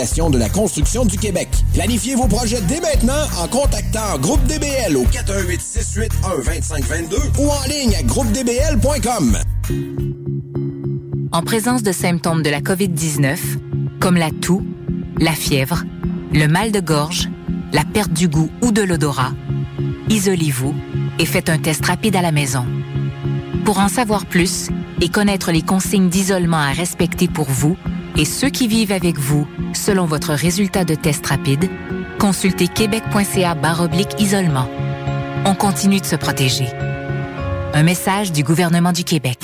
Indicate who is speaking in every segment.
Speaker 1: De la construction du Québec. Planifiez vos projets dès maintenant en contactant Groupe DBL au 418 681 2522 ou en ligne à groupedbl.com.
Speaker 2: En présence de symptômes de la COVID-19, comme la toux, la fièvre, le mal de gorge, la perte du goût ou de l'odorat, isolez-vous et faites un test rapide à la maison. Pour en savoir plus et connaître les consignes d'isolement à respecter pour vous et ceux qui vivent avec vous selon votre résultat de test rapide, consultez québec.ca baroblique isolement. On continue de se protéger. Un message du gouvernement du Québec.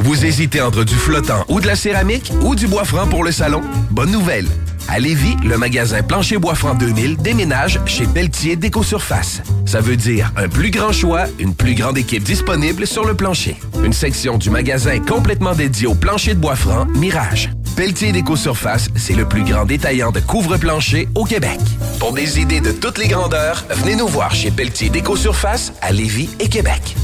Speaker 3: Vous hésitez entre du flottant ou de la céramique ou du bois franc pour le salon? Bonne nouvelle! À Lévis, le magasin Plancher Bois Franc 2000 déménage chez Pelletier Déco-Surface. Ça veut dire un plus grand choix, une plus grande équipe disponible sur le plancher. Une section du magasin complètement dédiée au plancher de bois franc Mirage. Pelletier Déco-Surface, c'est le plus grand détaillant de couvre-plancher au Québec. Pour des idées de toutes les grandeurs, venez nous voir chez Pelletier Déco-Surface à Lévis et Québec.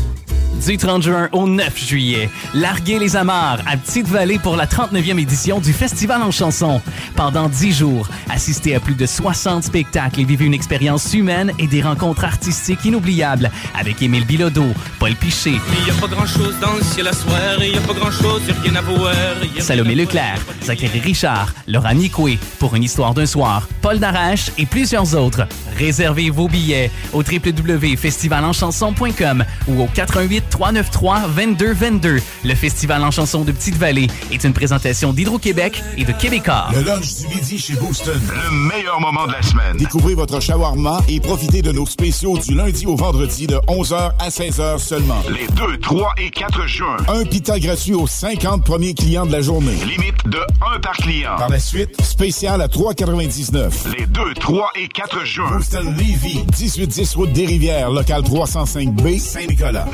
Speaker 4: Du 30 juin au 9 juillet, larguez les amarres à Petite-Vallée pour la 39e édition du Festival en chanson. Pendant 10 jours, assistez à plus de 60 spectacles et vivez une expérience humaine et des rencontres artistiques inoubliables avec Émile Bilodeau, Paul Piché,
Speaker 5: Il y a pas grand chose dans le ciel à soir, il y a pas grand chose, y a rien à voir. a
Speaker 4: Salomé Leclerc, Zachary Richard, Laura Nicoué, Pour une histoire d'un soir, Paul Darache et plusieurs autres. Réservez vos billets au www.festivalenchanson.com ou au 88 393 2222. Le Festival en chanson de Petite-Vallée est une présentation d'Hydro-Québec et de Québécois.
Speaker 6: Le lunch du midi chez Booston.
Speaker 7: Le meilleur moment de la semaine.
Speaker 6: Découvrez votre shawarma et profitez de nos spéciaux du lundi au vendredi de 11h à 16h seulement.
Speaker 7: Les 2, 3 et 4 juin.
Speaker 6: Un pita gratuit aux 50 premiers clients de la journée.
Speaker 7: Limite de 1 par client.
Speaker 6: Par la suite, spécial à 3,99.
Speaker 7: Les 2, 3 et 4 juin.
Speaker 6: Booston Levy, 1810 route des Rivières, local 305B, Saint-Nicolas.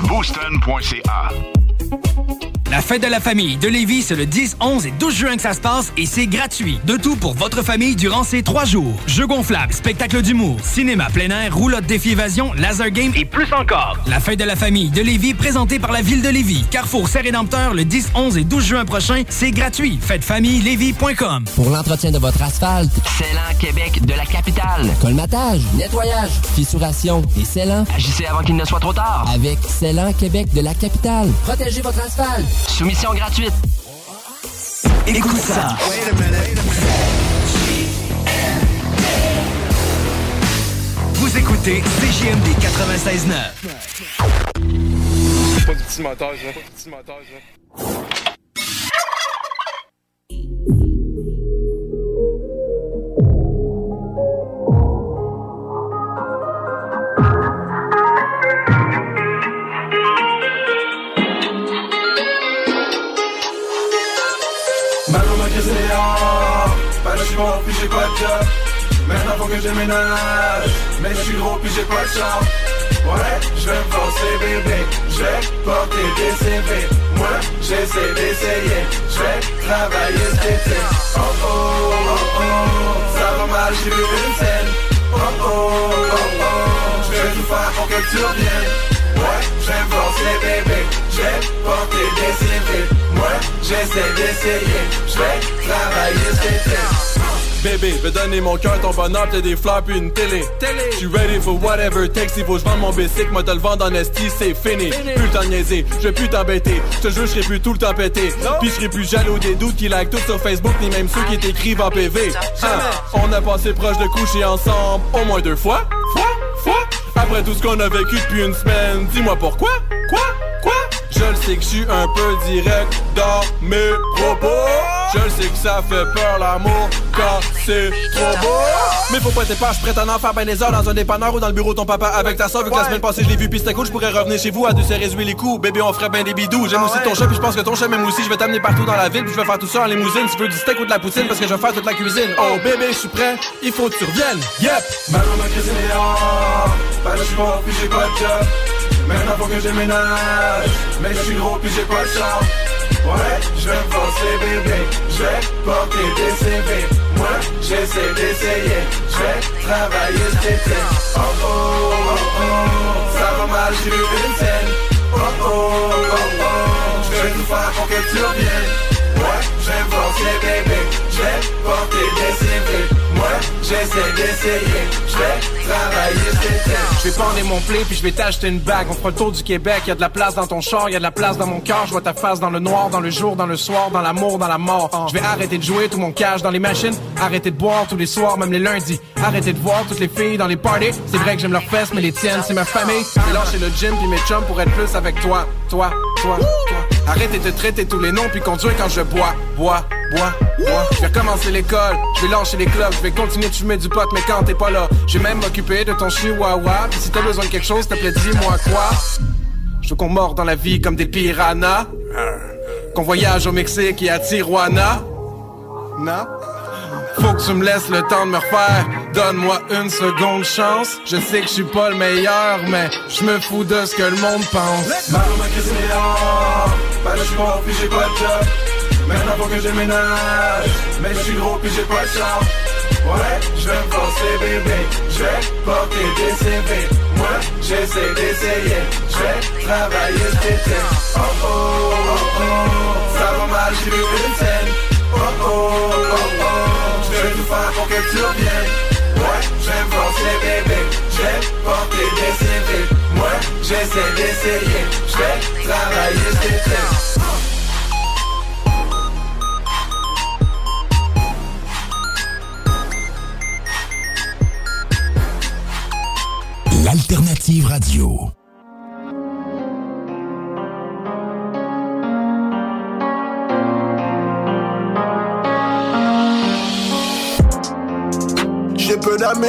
Speaker 7: Booston.ca.
Speaker 8: La fête de la famille de Lévis, c'est le 10, 11 et 12 juin que ça se passe et c'est gratuit. De tout pour votre famille durant ces trois jours. Jeux gonflables, spectacle d'humour, cinéma plein air, roulotte défi évasion, laser game et plus encore. La fête de la famille de Lévis, présentée par la ville de Lévis. Carrefour Saint-Rédempteur, le 10, 11 et 12 juin prochain, c'est gratuit. Fêtefamille-lévis.com.
Speaker 9: Pour l'entretien de votre asphalte,
Speaker 10: Célan Québec de la capitale.
Speaker 9: colmatage, nettoyage, fissuration et scellant.
Speaker 10: Agissez avant qu'il ne soit trop tard.
Speaker 9: Avec Célan Québec de la capitale. Protégez votre asphalte.
Speaker 10: Soumission gratuite.
Speaker 8: Écoute ça. Vous écoutez CJMD 96.9.
Speaker 11: Pas du petit montage, là. Pas du petit montage, là.
Speaker 12: Chinois puis j'ai pas de job. Maintenant faut que je ménage Mais je suis gros puis j'ai pas de chance Ouais, je vais me forcer bébé. Je vais porter des CV Moi j'essaie d'essayer. Je vais travailler cet été. Oh oh oh oh Ça va mal j'ai vu une scène. Oh oh oh oh Je vais tout faire pour que tu reviennes. Ouais, je vais me forcer bébé. Vais porter des CV Moi j'essaie d'essayer. Je vais travailler cet été
Speaker 13: Bébé, vais donner mon cœur, ton bonheur, t'as des fleurs puis une télé. Je suis ready for whatever takes, il faut que je vende mon bicycle, moi te le vendre en esti, c'est fini. Plus le temps de niaiser, je plus t'embêter. Je te jure, je serai plus tout le temps pété. Puis je serai plus jaloux des doutes qui like tout sur Facebook, ni même ceux qui t'écrivent en PV. Hein, on a passé proche de coucher ensemble au moins deux fois. Fois, fois. Après tout ce qu'on a vécu depuis une semaine, dis-moi pourquoi, quoi, quoi? Je le sais que je suis un peu direct dans mes propos. Je le sais que ça fait peur l'amour quand c'est trop beau. Mais faut pas être pas, je prête à en faire ben des heures dans un dépanneur ou dans le bureau de ton papa avec ta soeur. Vu que la semaine passée je l'ai vu pis c'était cool, je pourrais revenir chez vous à deux se résumer les coups. Bébé, on ferait ben des bidous. J'aime aussi ton chat puis je pense que ton chat m'aime aussi. Je vais t'amener partout dans la ville puis je vais faire tout ça en limousine. Tu veux du steak ou de la poutine parce que je vais faire toute la cuisine. Oh bébé, je suis prêt, il faut que tu reviennes. Yep!
Speaker 12: Ma maman cuisiné dehors Pas de sport puis j'ai pas de job Maintenant faut que je ménage Mais je suis gros puis j'ai pas de chance Ouais, je vais me forcer bébé. Je vais porter des CV Moi, j'essaie d'essayer. Je vais travailler cet été Oh oh, oh oh Ça va mal, j'ai vu une scène. Oh oh, oh oh Je vais tout faire pour que tu reviennes. Ouais, je vais me forcer bébé. Je porter des CV Moi, j'essaie d'essayer Je vais travailler
Speaker 13: Je vais pendre mon play puis je vais t'acheter une bague. On fera le tour du Québec. Y a de la place dans ton char, y a de la place dans mon cœur. Je vois ta face dans le noir, dans le jour, dans le soir, dans l'amour, dans la mort. Je vais arrêter de jouer tout mon cash dans les machines. Arrêter de boire tous les soirs, même les lundis. Arrêter de voir toutes les filles dans les parties. C'est vrai que j'aime leurs fesses, mais les tiennes, c'est ma famille. J'ai lâché le gym puis mes chums pour être plus avec toi, toi, toi, toi. De traiter tous les noms puis conduire quand je bois, bois, bois, bois. Je vais recommencer l'école, je vais lâcher les clubs, je vais continuer de fumer du pot, mais quand t'es pas là, je vais même m'occuper de ton chihuahua. Puis si t'as besoin de quelque chose, plaît, dis-moi quoi. Je veux qu'on mord dans la vie comme des piranhas. Qu'on voyage au Mexique et à Tijuana. Non? Faut que tu me laisses le temps de me refaire. Donne-moi une seconde chance. Je sais que je suis pas le meilleur, mais je me fous de ce que le monde pense.
Speaker 12: M'a cuisiné dehors Pas de sport puis j'ai pas de job Maintenant faut que je ménage Mais je suis gros puis j'ai pas chance. Ouais, je vais me forcer bébé. Je vais porter des CV Moi, j'essaie d'essayer. Je vais travailler cet été Oh oh, oh oh Ça va mal, j'ai vu une scène. Oh oh, oh oh Je vais tout faire pour que tu reviennes. Ouais, je vais me forcer bébé. Je vais porter des CV Moi, j'essaie d'essayer. Je vais travailler cet
Speaker 1: L'alternative radio.
Speaker 14: J'ai peu d'amis,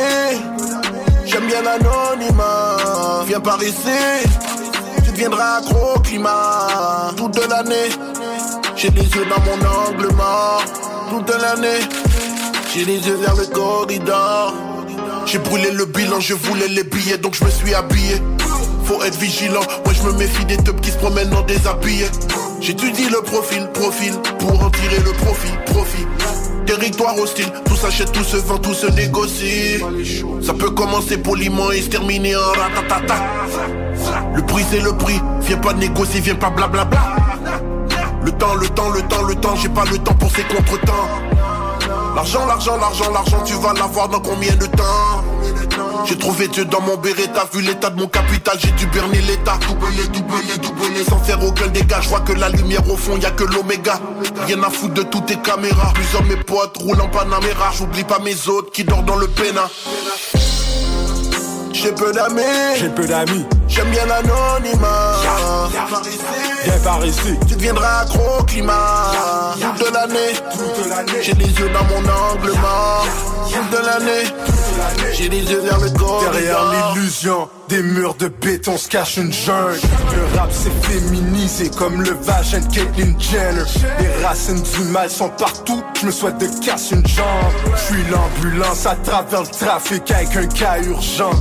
Speaker 14: j'aime bien l'anonymat. Viens par ici, tu deviendras accro climat. Toute l'année, j'ai les yeux dans mon angle mort. Toute l'année, j'ai les yeux vers le corridor. J'ai brûlé le bilan, je voulais les billets, donc je me suis habillé. Faut être vigilant, moi je me méfie des teubs qui se promènent en déshabillé. J'étudie le profil, profil, pour en tirer le profit, profit. Territoire hostile, tout s'achète, tout se vend, tout se négocie. Ça peut commencer poliment et se terminer en ratatata. Le prix c'est le prix, viens pas négocier, viens pas blablabla. Le temps, le temps, le temps, le temps, j'ai pas le temps pour ces contretemps. L'argent, l'argent, l'argent, l'argent, tu vas l'avoir dans combien de temps J'ai trouvé Dieu dans mon béret, t'as vu l'état de mon capital, j'ai dû berner l'état. Doubler, doubler, doubler, sans faire aucun dégât. Je vois que la lumière au fond, y a que l'oméga. Rien à foutre de toutes tes caméras. Plusieurs mes potes roulent en Panamera. J'oublie pas mes autres qui dorment dans le pénat. J'ai peu d'amis,
Speaker 13: J'ai peu d'amis.
Speaker 14: J'aime bien l'anonymat.
Speaker 13: Viens par ici.
Speaker 14: Tu deviendras accro au climat. Toute l'année, j'ai les yeux dans mon angle mort. Toute l'année, j'ai les yeux vers le corps.
Speaker 15: Derrière l'illusion des murs de béton se cache une jungle. Le rap s'est féminisé comme le vagin de Caitlyn Jenner. Les racines du mal sont partout, je me souhaite de casser une jambe. Je suis l'ambulance à travers le trafic avec un cas urgent.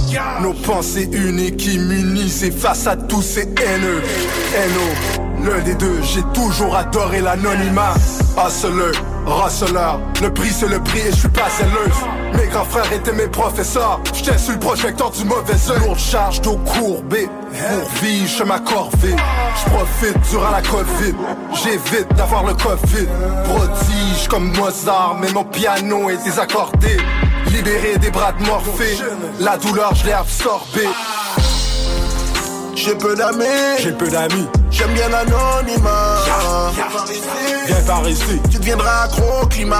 Speaker 15: Nos pensées uniques immunisées face à tous ces haineux. N.O. L'un des deux, j'ai toujours adoré l'anonymat. Hustler, Russeler, le prix c'est le prix et je suis pas zelleuse. Mes grands frères étaient mes professeurs, j'étais sur le projecteur du mauvais œil. Lourde charge d'eau courbée, pour vivre chez ma corvée. Je profite durant la Covid, j'évite d'avoir le Covid. Prodige comme Mozart, mais mon piano est désaccordé. Libéré des bras de Morphée, la douleur je l'ai absorbée.
Speaker 14: J'ai peu d'amis,
Speaker 15: j'ai peu d'amis.
Speaker 14: J'aime bien l'anonymat.
Speaker 15: Viens par ici.
Speaker 14: Tu deviendras accro au climat.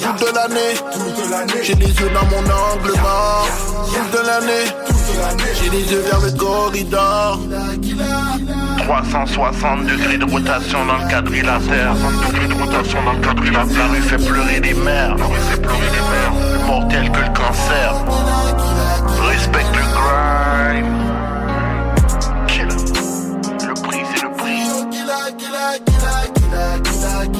Speaker 14: Toute de l'année, j'ai les yeux dans mon angle mort. Toute de l'année, j'ai les yeux vers le corridor.
Speaker 16: 360 degrés de rotation dans le quadrilatère 60 degrés de rotation dans le quadrilatère La rue fait pleurer des mères. La rue fait pleurer des mères. Plus mortel que le cancer. Respecte le grind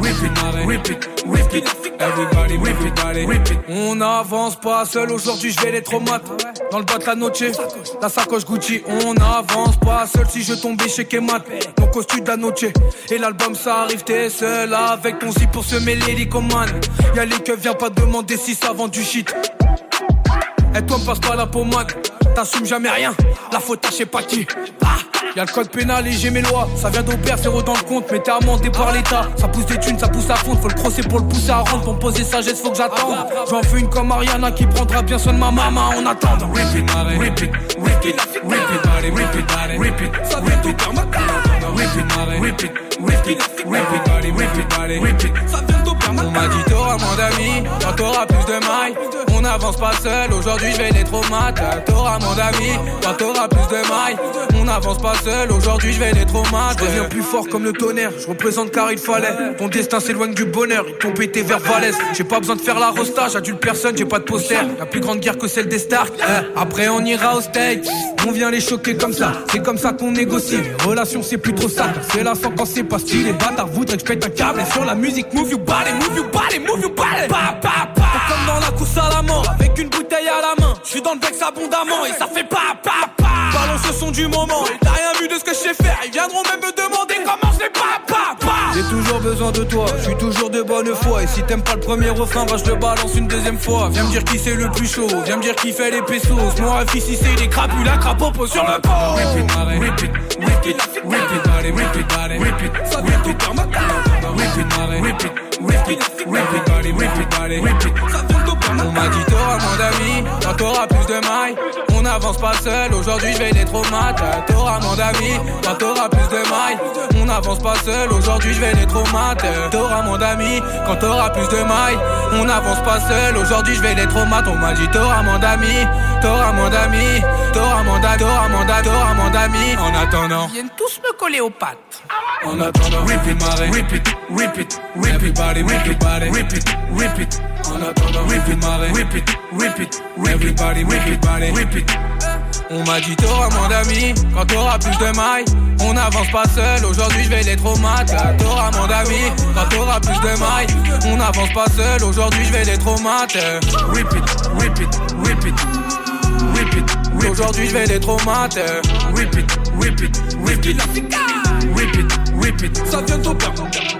Speaker 17: Rip it, rip it, rip it. Everybody rip it, it. On n'avance pas seul aujourd'hui, je vais les traumates. Dans le bas de la la sacoche Gucci. On n'avance pas seul si je tombais chez Kemat. Mon costume la Et l'album ça arrive, t'es seul avec ton zip pour se mêler l'icomane Y'a les keufs, viens pas demander si ça vend du shit. Et toi passe pas la pommade T'assumes jamais rien La faute à je sais pas qui ah Y'a le code pénal et j'ai mes lois Ça vient d'Aubert, zéro dans le compte Mais t'es amendé par l'état Ça pousse des thunes, ça pousse à fond Faut le crosser pour le pousser à rendre Pour me poser sagesse, faut que j'attende J'en fais une comme Ariana Qui prendra bien soin de ma maman On attend Rip it, rip it, rip it Rip it, body, rip it, body, rip it Ça vient d'Aubert, rip it, body, rip it Ça vient d'Aubert, On m'a dit t'auras moins d'amis Quand t'auras plus de mailles On n'avance pas seul Aujourd'hui je vais les traumates T'auras moins d'amis Quand t'auras plus de mailles. On n'avance pas seul Aujourd'hui je vais les traumates Je plus fort comme le tonnerre. Je représente car il fallait. Ton destin s'éloigne du bonheur. Ils t'ont pété vers Valès. J'ai pas besoin de faire la rosta J'adulte personne J'ai pas de poster. La plus grande guerre que celle des Stark. Eh, Après on ira au steak On vient les choquer comme ça. C'est comme ça qu'on négocie. Les relations c'est plus trop ça. C'est la sang quand c'est pas stylé. Bâtard voudrait que je pète un câble. Et sur la musique move you body Move you body Move you body dans la course à la mort Avec une bouteille à la main Je suis dans le vex abondamment Et ça fait pa pa pa ce son du moment Et t'as rien vu de ce que je sais faire Ils viendront même me demander comment je les pa pa J'ai toujours besoin de toi Je suis toujours de bonne foi Et si t'aimes pas le premier refrain Bah je le balance une deuxième fois Viens me dire qui c'est le plus chaud Viens me dire qui fait les pesos Moi fils si c'est les crapules La crapopo sur le Rip it, Mare, rip it, rip it Rip it, body, rip it, rip it Rip it, rip On m'a dit t'auras moins d'amis Quand t'auras plus de mailles. On n'avance pas seul Aujourd'hui je vais les traumates T'auras moins d'amis Quand t'auras plus de mailles. On n'avance pas seul Aujourd'hui je vais les traumates T'auras moins d'amis Quand t'auras plus de mailles. On n'avance pas seul Aujourd'hui je vais les traumates On m'a dit t'auras moins d'amis T'auras moins d'amis. T'auras moins d'amis T'auras moins d'amis. En attendant. Ils viennent tous me coller aux pattes. En attendant, rip it, rip it, rip it, rip it, body, rip it, rip it, rip it. En attendant, rip it, mare, rip it, rip it, everybody, rip it, rip it. On m'a dit t'auras moins d'amis quand t'auras plus de mailles. On n'avance pas seul, aujourd'hui je vais les traumates. T'auras moins d'amis quand t'auras plus de mailles. On n'avance pas seul, aujourd'hui je vais les traumates. Rip it, rip it, rip it. Rip it, rip Aujourd'hui je vais les traumates. Rip it, rip it, rip it. Rip it, rip it. Ça vient tout bien.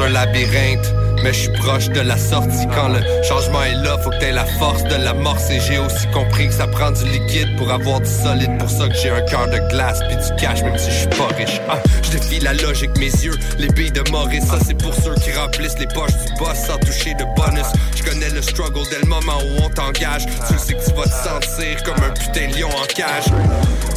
Speaker 18: Un labyrinthe. Mais je suis proche de la sortie quand le changement est là, faut que t'aies la force de l'amorcer. J'ai aussi compris que ça prend du liquide pour avoir du solide. Pour ça que j'ai un cœur de glace puis du cash, même si je suis pas riche. Ah, je défie la logique, mes yeux, les billes de Maurice. Ça c'est pour ceux qui remplissent les poches du boss sans toucher de bonus. Je connais le struggle dès le moment où on t'engage. Tu sais que tu vas te sentir comme un putain de lion en cage.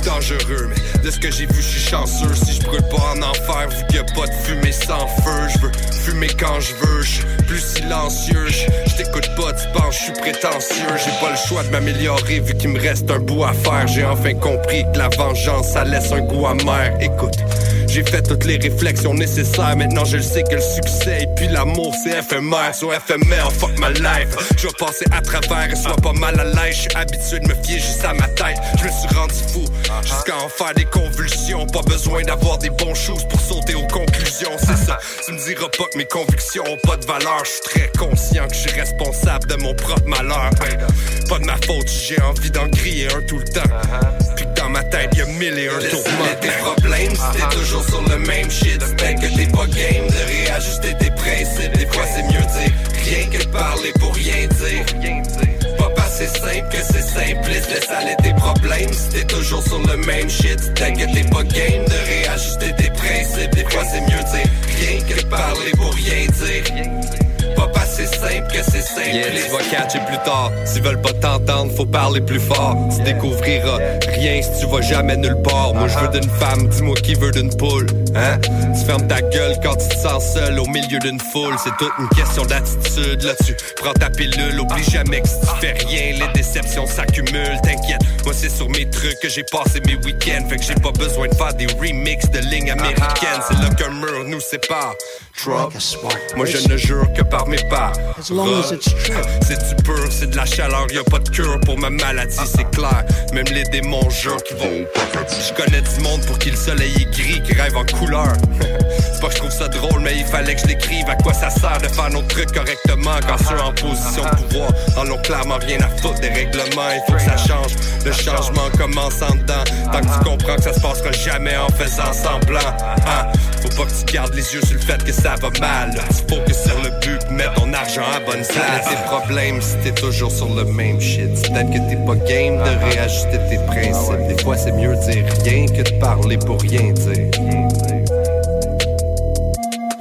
Speaker 18: Dangereux, mais de ce que j'ai vu, je suis chanceux. Si je brûle pas en enfer, vu qu'il a pas de fumée sans feu, je veux fumer quand je veux. Plus silencieux. Je t'écoute pas, tu penses, je suis prétentieux. J'ai pas le choix de m'améliorer vu qu'il me reste un bout à faire. J'ai enfin compris que la vengeance, ça laisse un goût amer. Écoute. J'ai fait toutes les réflexions nécessaires. Maintenant, je le sais que le succès et puis l'amour, c'est éphémère. Sur éphémère, fuck my life. Je vais passer à travers et sois pas mal à l'aise. Je suis habitué de me fier juste à ma tête. Je me suis rendu fou jusqu'à en faire des convulsions. Pas besoin d'avoir des bons choses pour sauter aux conclusions. C'est ça. Tu me diras pas que mes convictions ont pas de valeur. Je suis très conscient que je suis responsable de mon propre malheur. Pas de ma faute, j'ai envie d'en griller un tout le temps. Puis que dans ma tête, y a mille et un tourments.
Speaker 19: tes problèmes, si t'es toujours sur le même shit, c'est que t'es pas game de réajuster tes principes. Des fois, c'est mieux dire rien que de parler pour rien dire. Pas passer simple que c'est simpliste, laisse aller tes problèmes. Si t'es toujours sur le même shit, c'est que t'es pas game de réajuster tes principes. Des fois, c'est mieux dire rien que de parler pour rien dire. Pas passer simple que c'est simple.
Speaker 18: Yeah, tu vas catcher plus tard. S'ils veulent pas t'entendre, faut parler plus fort. Tu découvriras rien si tu vas jamais nulle part. Moi, je veux d'une femme, dis-moi qui veut d'une poule. Hein? Tu fermes ta gueule quand tu te sens seul au milieu d'une foule. C'est toute une question d'attitude. Là, tu prends ta pilule. Oublie jamais que si tu fais rien, les déceptions s'accumulent. T'inquiète, moi, c'est sur mes trucs que j'ai passé mes week-ends. Fait que j'ai pas besoin de faire des remixes de lignes américaines. C'est là qu'un mur nous sépare. Moi, je ne jure que par mes pas. C'est du pur, c'est de la chaleur, y a pas de cure pour ma maladie, c'est clair. Même les démons jurent qu'ils vont. Je connais du monde pour qui le soleil est gris, qui rêve en couleur. pas que je trouve ça drôle, mais il fallait que je l'écrive. À quoi ça sert de faire nos trucs correctement quand ceux en position de pouvoir en ont clairement rien à foutre des règlements. Il faut que ça change. Le changement commence en dedans. Tant que tu comprends que ça se passera jamais en faisant semblant. Hein? Faut pas que tu gardes les yeux sur le fait que ça va mal. Tu focuses sur le but, mets ton argent à bonne place. tes problèmes si t'es toujours sur le même shit. Peut-être que t'es pas game de réajuster tes principes. Des fois, c'est mieux dire rien que de parler pour rien dire.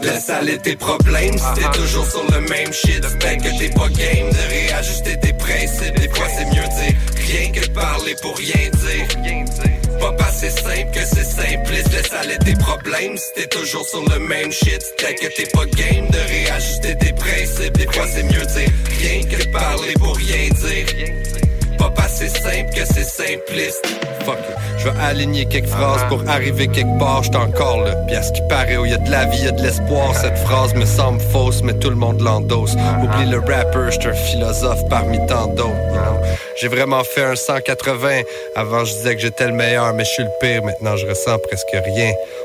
Speaker 19: Laisse aller tes problèmes si t'es toujours sur le même shit. Peut-être que t'es pas game de réajuster tes principes. Des fois, c'est mieux dire rien que parler pour rien dire. Pas passer simple que c'est simpliste. Laisse aller tes problèmes si t'es toujours sur le même shit. Peut-être que t'es pas game de réajuster tes principes. Des fois, c'est mieux dire rien que parler pour rien dire. Pas passer simple que c'est simpliste.
Speaker 18: Fuck. Je vais aligner quelques phrases pour arriver quelque part, j'suis encore là. Puis à ce qui paraît, où y a de la vie, y a de l'espoir. Cette phrase me semble fausse, mais tout le monde l'endosse. Oublie le rapper, j'suis un philosophe parmi tant d'autres. you know. J'ai vraiment fait un 180. Avant, je disais que j'étais le meilleur, mais je suis le pire. Maintenant, je ressens presque rien.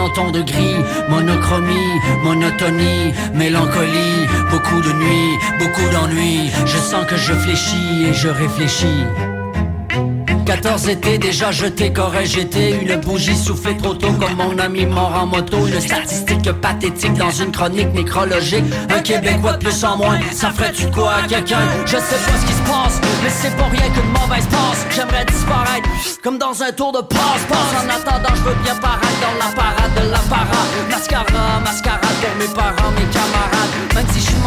Speaker 20: En ton de gris, monochromie, monotonie, mélancolie, beaucoup de nuits, beaucoup d'ennuis. Je sens que je fléchis et je réfléchis. 14 étés déjà jeté, qu'aurais j'été Une bougie soufflée trop tôt comme mon ami mort en moto. Une statistique pathétique dans une chronique nécrologique. Un Québécois de plus en moins, ça ferait-tu quoi à quelqu'un? Je sais pas ce qui se passe, mais c'est pas rien qu'une mauvaise passe. J'aimerais disparaître, comme dans un tour de passe-passe. En attendant, je veux bien paraître dans la parade de l'apparat Mascara, mascarade pour mes parents, mes camarades. Même si je suis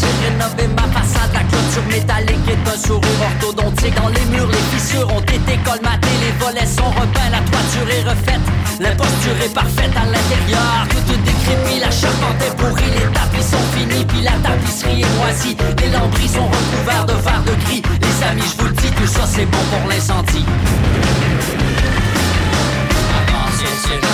Speaker 20: j'ai rénové ma façade. La clôture métallique est un sourire orthodontique Dans les murs, les fissures ont été colmatées. Les volets sont repeints, la toiture est refaite. L'imposture est parfaite à l'intérieur. Tout est décrépit, la charpente est pourrie. Les tapis sont finis, puis la tapisserie est moisie. Les lambris sont recouverts de verre de gris. Les amis, je vous le dis, tout ça c'est bon pour l'incendie. Avancer c'est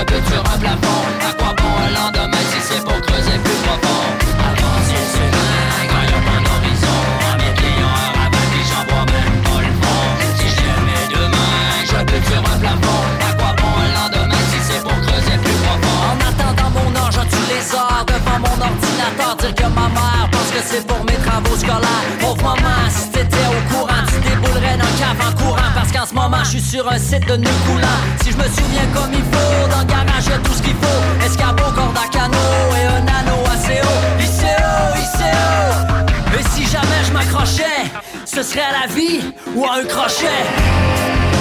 Speaker 20: le but sur un plafond. À quoi bon un lendemain si c'est pour creuser plus profond. Avancer sur un grand mon horizon En m'étayant un rabat qui j'en vois même pas le fond. Si j'aimais demain, je bute sur un plafond. À quoi bon un lendemain si c'est pour creuser plus profond. En attendant mon ange, tu les heures devant mon ordinateur? Dire que ma mère pense que c'est pour mes travaux scolaires. Pauvre maman, si t'étais au courant en courant. Parce qu'en ce moment, je suis sur un site de nœud coulant. Si je me souviens comme il faut, dans le garage, y'a tout ce qu'il faut. Escabeau, corde à canot et un anneau assez haut. ICO, ICO. Et si jamais je m'accrochais, ce serait à la vie ou à un crochet.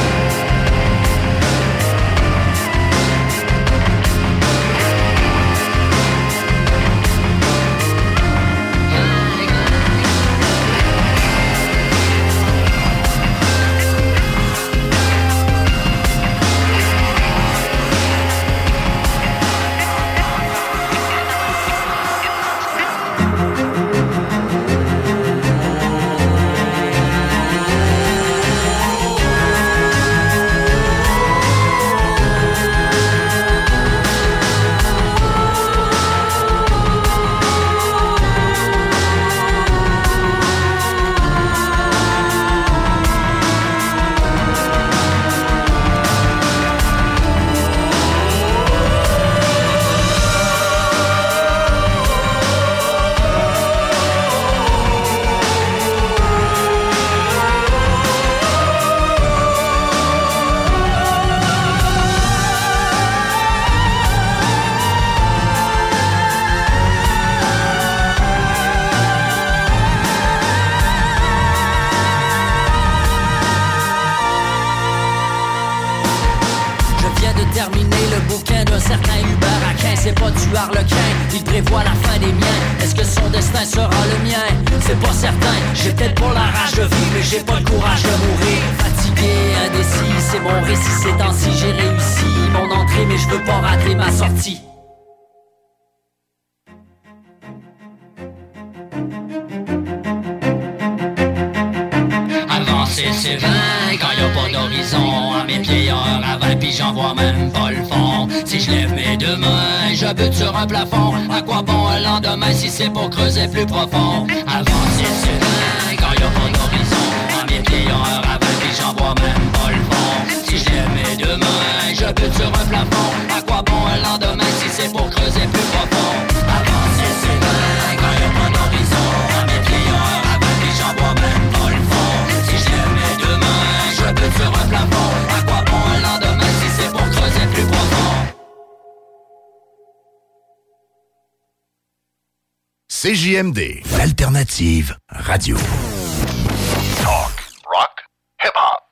Speaker 1: CJMD, l'alternative radio.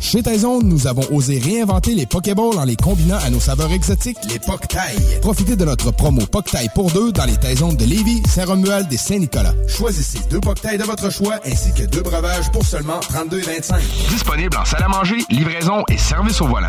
Speaker 21: Chez Taizone, nous avons osé réinventer les Pokéballs en les combinant à nos saveurs exotiques, les Poktails. Profitez de notre promo Poktail pour deux dans les Taizones de Lévis, Saint-Romuald et Saint-Nicolas. Choisissez deux Poktails de votre choix ainsi que deux breuvages pour seulement 32,25.
Speaker 22: Disponible en salle à manger, livraison et service au volant.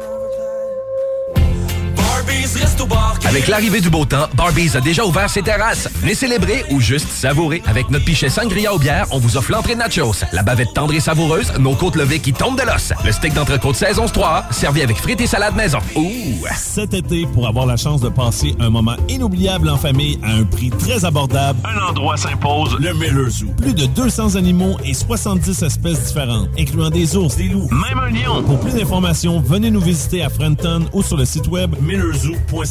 Speaker 3: Avec l'arrivée du beau temps, Barbies a déjà ouvert ses terrasses. Venez célébrer ou juste savourer. Avec notre pichet sangria aux bières, on vous offre l'entrée de nachos, la bavette tendre et savoureuse, nos côtes levées qui tombent de l'os, le steak d'entrecôte saison 3 servi avec frites et salade maison. Ouh!
Speaker 23: Cet été, pour avoir la chance de passer un moment inoubliable en famille à un prix très abordable,
Speaker 24: un endroit s'impose, le Miller Zoo.
Speaker 23: Plus de 200 animaux et 70 espèces différentes, incluant des ours, des loups,
Speaker 24: même un lion.
Speaker 23: Pour plus d'informations, venez nous visiter à Frenton ou sur le site web millerzoo.ca.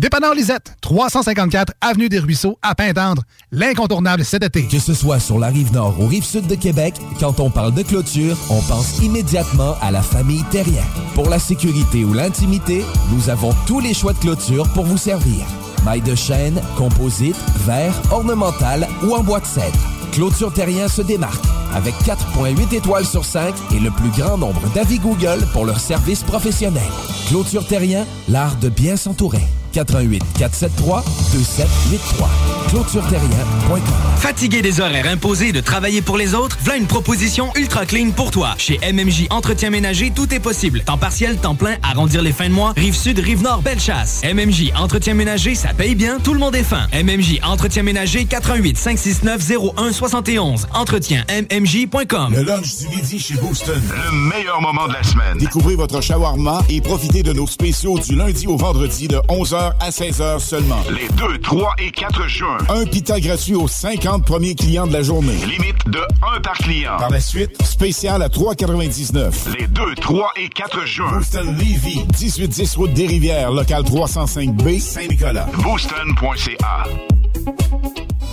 Speaker 25: Dépanneur Lisette, 354 Avenue des Ruisseaux, à Pintendre. L'incontournable cet été.
Speaker 9: Que ce soit sur la rive nord ou rive sud de Québec, quand on parle de clôture, on pense immédiatement à la famille Terrien. Pour la sécurité ou l'intimité, nous avons tous les choix de clôture pour vous servir. Maille de chêne, composite, verre, ornemental ou en bois de cèdre. Clôture Terrien se démarque avec 4.8 étoiles sur 5 et le plus grand nombre d'avis Google pour leur service professionnel. Clôture Terrien, l'art de bien s'entourer. 88 473 2783. ClôtureTerrien.com.
Speaker 8: Fatigué des horaires imposés de travailler pour les autres, voilà une proposition ultra clean pour toi. Chez MMJ Entretien Ménager, tout est possible. Temps partiel, temps plein, arrondir les fins de mois, rive sud, rive nord, belle chasse. MMJ Entretien Ménager, ça paye bien, tout le monde est fin. MMJ Entretien Ménager 88 569 01 71. Entretien MMJ.com.
Speaker 6: Le lunch du midi chez Booston.
Speaker 7: Le meilleur moment de la semaine.
Speaker 6: Découvrez votre shawarma et profitez de nos spéciaux du lundi au vendredi de 11h à 16h seulement.
Speaker 7: Les 2, 3 et 4 juin.
Speaker 6: Un pita gratuit aux 50 premiers clients de la journée.
Speaker 7: Limite de 1 par client.
Speaker 6: Par la suite, spécial à 3,99.
Speaker 7: Les 2, 3 et 4 juin.
Speaker 6: Booston Levy, 1810 route des Rivières, local 305B, Saint-Nicolas.
Speaker 7: Booston.ca.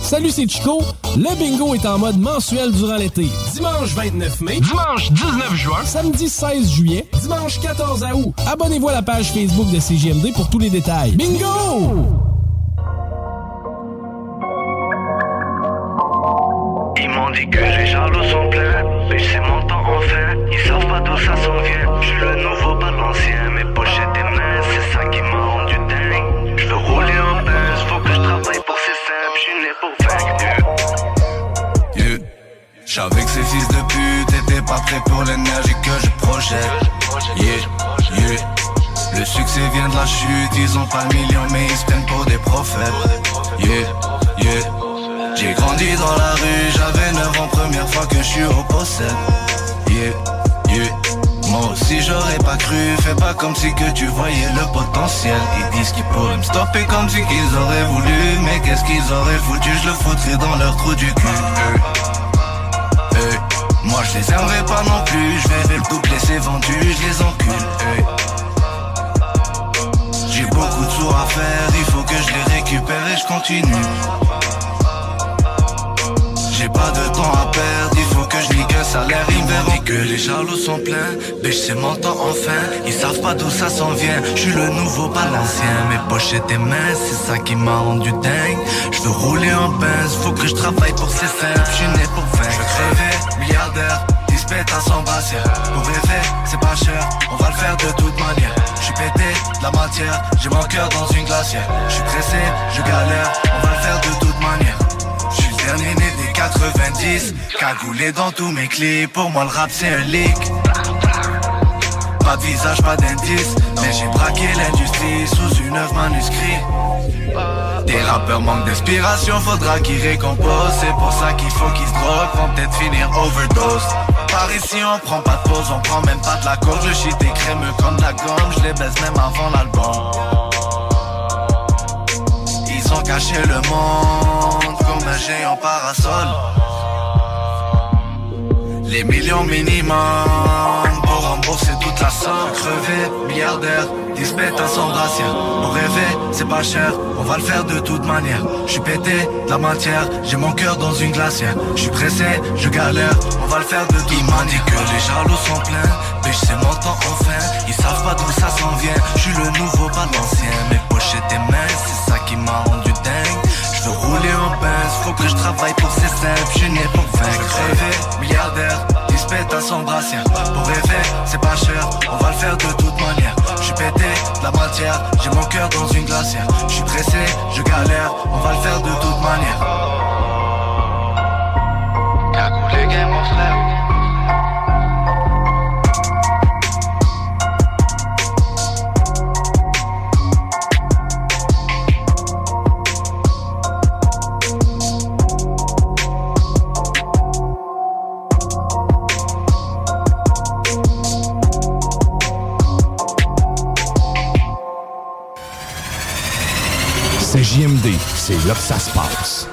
Speaker 26: Salut, c'est Chico. Le bingo est en mode mensuel durant l'été. Dimanche 29 mai.
Speaker 7: Dimanche 19 juin.
Speaker 26: Samedi 16 juillet. Dimanche 14 août. Abonnez-vous à la page Facebook de CGMD pour tous les détails. Bingo!
Speaker 27: Ils m'ont dit que les jaloux sont pleins, mais c'est mon temps enfin. Ils savent pas d'où ça s'en vient. Je suis le nouveau pas l'ancien, mes poches étaient minces, c'est ça qui m'a rendu dingue. Je veux rouler en pince, faut que je travaille pour
Speaker 28: J'savais que ces fils de pute étaient pas prêts pour l'énergie que je projette. Yeah, yeah. Le succès vient de la chute, ils ont pas le million mais ils se prennent pour des prophètes. Yeah, yeah. J'ai grandi dans la rue, j'avais 9 ans, première fois que je suis au possède. Yeah, yeah. Moi aussi j'aurais pas cru, fais pas comme si que tu voyais le potentiel. Ils disent qu'ils pourraient me stopper comme si qu'ils auraient voulu. Mais qu'est-ce qu'ils auraient foutu, je le foutrais dans leur trou du cul. Moi je les aimerais pas non plus, je vais le doubler, c'est vendu, je les encule. J'ai beaucoup de sous à faire, il faut que je les récupère et je continue. J'ai pas de temps à perdre, il faut que je nique un salaire, ils me verront que les jaloux sont pleins. C'est mon temps enfin, ils savent pas d'où ça s'en vient. Je suis le nouveau, pas l'ancien, mes poches étaient minces, c'est ça qui m'a rendu dingue. Je veux rouler en pince, faut que je travaille pour ces simples, je suis né pour vaincre. Je veux crever, milliardaire, dispète à son bassière. Pour rêver, c'est pas cher, on va le faire de toute manière. Je suis pété, de la matière, j'ai mon cœur dans une glacière. Je suis pressé, je galère, on va le faire de toute manière. Je suis dernier né des 90 Cagoulé dans tous mes clips Pour moi le rap c'est un leak Pas de visage, pas d'indice Mais j'ai braqué l'industrie Sous une œuvre manuscrite. Des rappeurs manquent d'inspiration, faudra qu'ils récomposent. C'est pour ça qu'il faut qu'ils se droguent, vont peut-être finir overdose. Par ici on prend pas de pause, on prend même pas de la coke. Je shit des crémeux comme la gomme, je les baisse même avant l'album. Ils ont caché le monde comme un géant parasol Les millions minimum pour rembourser toute la somme. Crevé, milliardaire, 10 bêtes à son brassière On rêvait, c'est pas cher, on va le faire de toute manière. Je suis pété, de la matière, j'ai mon cœur dans une glacière. Je suis pressé, je galère, on va le faire de toute manière. Dit que les jaloux sont pleins, mais c'est mon temps enfin. Ils savent pas d'où ça s'en vient, je suis le nouveau, pas l'ancien Mes pochettes et minces, c'est ça qui m'a rendu dingue Je veux rouler en pince, faut que je travaille pour ces simples, je né pour vaincre Rêver, milliardaire, 10 bêtes à son brassière Pour rêver, c'est pas cher, on va le faire de toute manière. Je suis pété, la matière, j'ai mon cœur dans une glacière. Je suis pressé, je galère, on va le faire de toute manière. Mon frère
Speaker 29: C'est JMD, c'est là que ça se passe.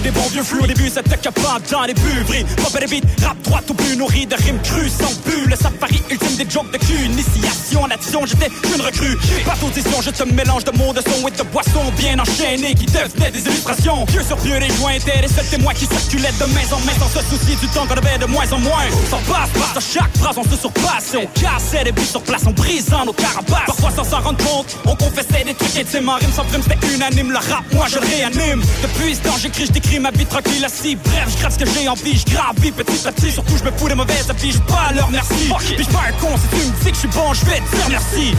Speaker 30: Des bons vieux au début, c'était capable dans les buveries. Pop des beats, rap droit au but, nourri de rimes crues, sans but. Le safari ultime des jokes de cul, initiation en j'étais une recrue. Pas d'audition, je te mélange de mots, de sons et de boissons bien enchaînés qui devenaient des illustrations. Pieux sur pieux, les joints étaient les seuls témoins qui circulaient de main en main sans se soucier du temps qu'on avait de moins en moins. Sans passe, passe, de chaque phrase, on se surpasse. Et on cassait des buts sur place en brisant nos carapaces. Parfois sans s'en rendre compte, on confessait des trucs intimes en rime sans prime, c'était unanime. Le rap, moi je le réanime. Depuis ce temps, j'écris, je ma vie tranquille assis. Bref, je grave ce que j'ai envie, je gravis petit à petit. Surtout, je me fous des mauvaises affiches, pas leur merci. Puis je pas un con, si tu me dis que je suis bon, je vais te dire merci.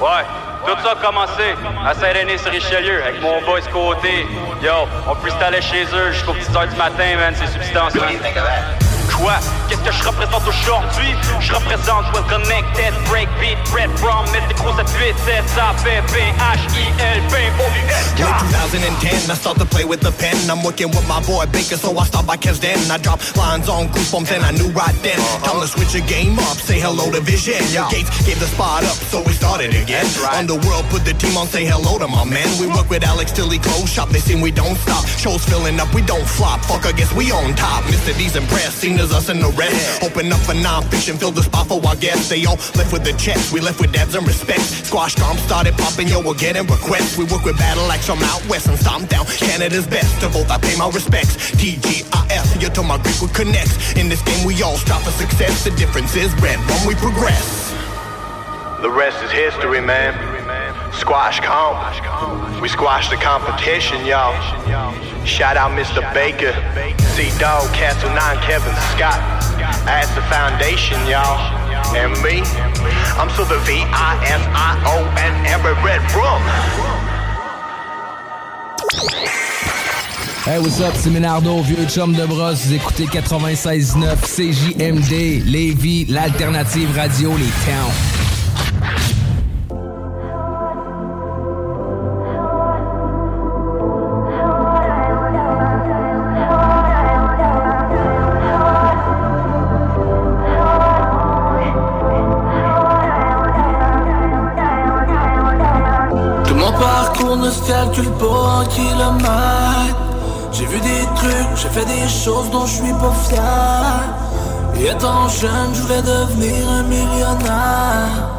Speaker 31: Ouais, tout ça a commencé à Saint-Denis sur Richelieu avec mon boy ce côté. Yo, on peut aller chez eux jusqu'aux petites heures du matin, man, ces substances. Quoi? Qu'est-ce que je représente aujourd'hui? Je représente Well Connected, Breakbeat, Red From, Mythico 787, SAPP, H-I-L-B, O-U-S,
Speaker 32: Late 2010, I start to play with the pen. I'm working with my boy Baker, so I start by Kev's Den. I drop lines on goosebumps and I knew right then. Uh-huh. Time to switch the game up, say hello to Vision. Your Gates gave the spot up, so we started again. Underworld put the team on, say hello to my man. We work with Alex till he close shop. They seen we don't stop. Shows filling up, we don't flop. Fuck, I guess we on top. Mr. D's impressed, seen as us and the rest. Open up for non-fiction, fill the spot for our guests. They all left with the checks, we left with dabs and respect. Squash comp started popping, yo, we're getting requests. We work with Battle Axe from out west and stomp down Canada's best. To both I pay my respects. TGIF, you to my Greek with connects. In this game we all strive for success. The difference is red when we progress.
Speaker 28: The rest is history, man. Squash comp. We squash the competition, y'all. Shout out Mr. Baker, C Dog, Castle 9, Kevin Scott. As the foundation, y'all. And me, I'm so the V-I-S-I-O and every red room.
Speaker 33: Hey, what's up, c'est Ménardo, vieux chum de brosse. Vous écoutez 96.9 CJMD, Lévis, l'alternative radio, les towns.
Speaker 17: Calcule pas en kilomètres. J'ai vu des trucs, j'ai fait des choses dont je suis pas fier. Et étant jeune, je voulais devenir un millionnaire.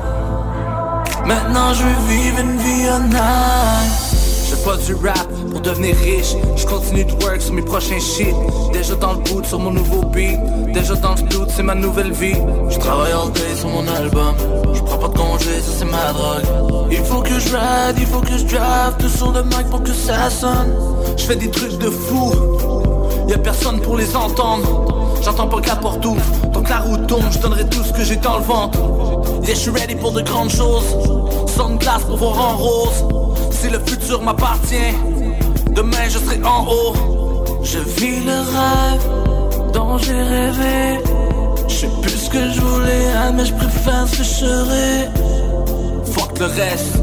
Speaker 17: Maintenant, je veux vivre une vie honnête.
Speaker 34: Je fais pas du rap pour
Speaker 33: devenir riche. Je continue de work sur mes prochains shit. Déjà dans le boot sur mon nouveau beat. Déjà dans le sploot, c'est ma nouvelle vie. Je travaille all day sur mon album. Je prends pas de congé, ça c'est ma drogue. Il faut que je il faut que je drive tout sur le mic pour que ça sonne. Je fais des trucs de fou. Y'a personne pour les entendre. J'entends pas que la porte. Tant que la route tombe, je donnerai tout ce que j'ai dans le ventre. Yeah, je suis ready pour de grandes choses. Sans glace pour voir en rose. Si le futur m'appartient, demain je serai en haut. Je vis le rêve dont j'ai rêvé. Je sais plus ce que je voulais, hein, mais je préfère ce que je. Fuck le reste,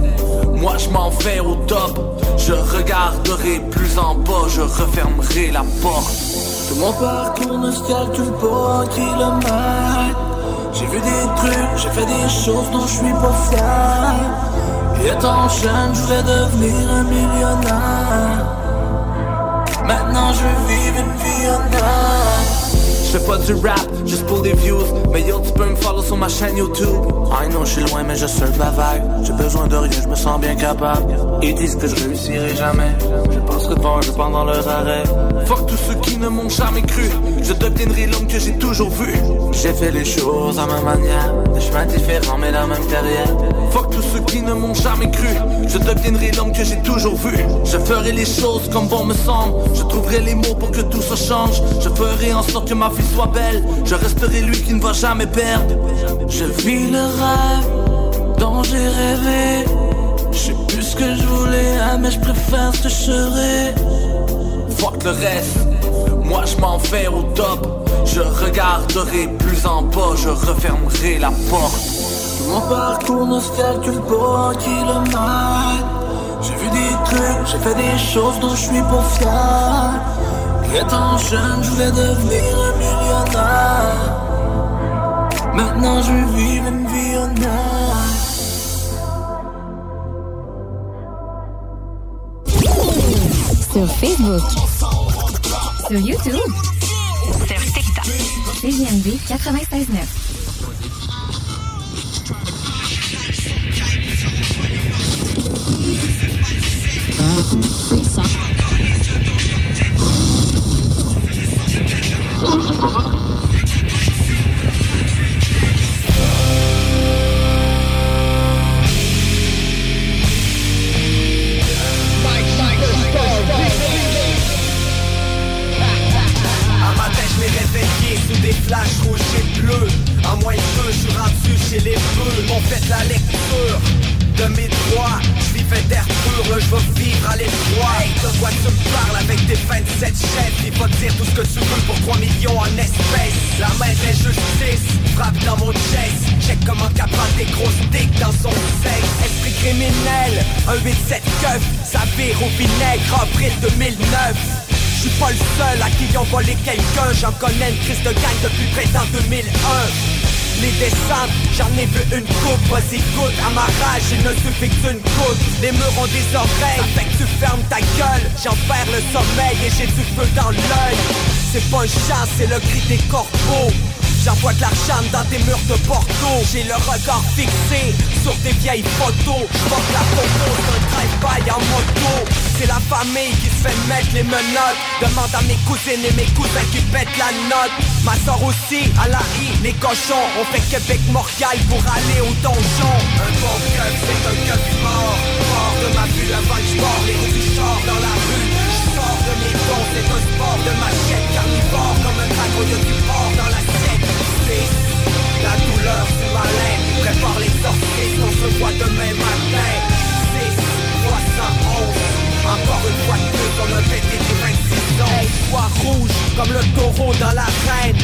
Speaker 33: moi je m'en vais au top. Je regarderai plus en bas, je refermerai la porte. Tout mon parcours calcule pas en kilomètres. J'ai vu des trucs, j'ai fait des choses dont je suis pas fier. Et étant jeune, je voulais devenir un millionnaire. Je. Je fais pas du rap, juste pour des views Mais yo, tu peux me follow sur ma chaîne YouTube I know, je suis loin, mais je surfe la vague J'ai besoin de rien, je me sens bien capable. Ils disent que je réussirai jamais. Je pense que devant je pendant leur arrêt. Fuck tous ceux qui ne m'ont jamais cru. Je deviendrai l'homme que j'ai toujours vu. J'ai fait les choses à ma manière. Des chemins différents, mais la même carrière. Fuck tous ceux qui ne m'ont jamais cru. Je deviendrai l'homme que j'ai toujours vu. Je ferai les choses comme bon me semble. Je trouverai les mots pour que tout se change. Je ferai en sorte que ma vie soit belle. Je resterai lui qui ne va jamais perdre. Je vis le rêve dont j'ai rêvé. Je sais plus ce que je voulais hein, mais je préfère ce que je serai Fuck le reste Moi je m'en vais au top. Je regarderai plus en bas. Je refermerai la porte. Mon parcours ne se calcule pas en kilomètres J'ai vu des trucs, j'ai fait des choses dont je suis pas fier. Étant jeune, je voulais devenir un millionnaire. Maintenant, je vis une vie honnête.
Speaker 2: Sur Facebook. Sur YouTube. Sur TikTok. CGMD 96.9.
Speaker 35: Un 2001 les descentes, j'en ai vu une coupe. Vas-y goûte à ma rage, il ne suffit qu'une goutte. Les murs ont des oreilles, fait que tu fermes ta gueule. J'en perds le sommeil et j'ai du feu dans l'œil. C'est pas une chance, c'est le cri des corbeaux J'envoie de l'argent dans des murs de Bordeaux. J'ai le regard fixé sur des vieilles photos. J'porte la photo d'un drive-by en moto. C'est la famille qui se fait mettre les menottes. Demande à mes cousines et mes cousins qui pètent la note. Ma soeur aussi, à la I, les cochons. On fait Québec-Montréal pour aller au donjon. Un bon keuf, c'est un keuf mort. Mort de ma vue avant que j'mord les roues du char dans la rue. J'sors de mes dons, c'est un sport de machette Carnivore. Comme un dragon, du C'est la douleur du malin Prépare les sorties, on se voit demain matin. 6, 311 Encore une fois de plus, on a pété du 26 ans. Hey, sois rouge comme le taureau dans l'arène.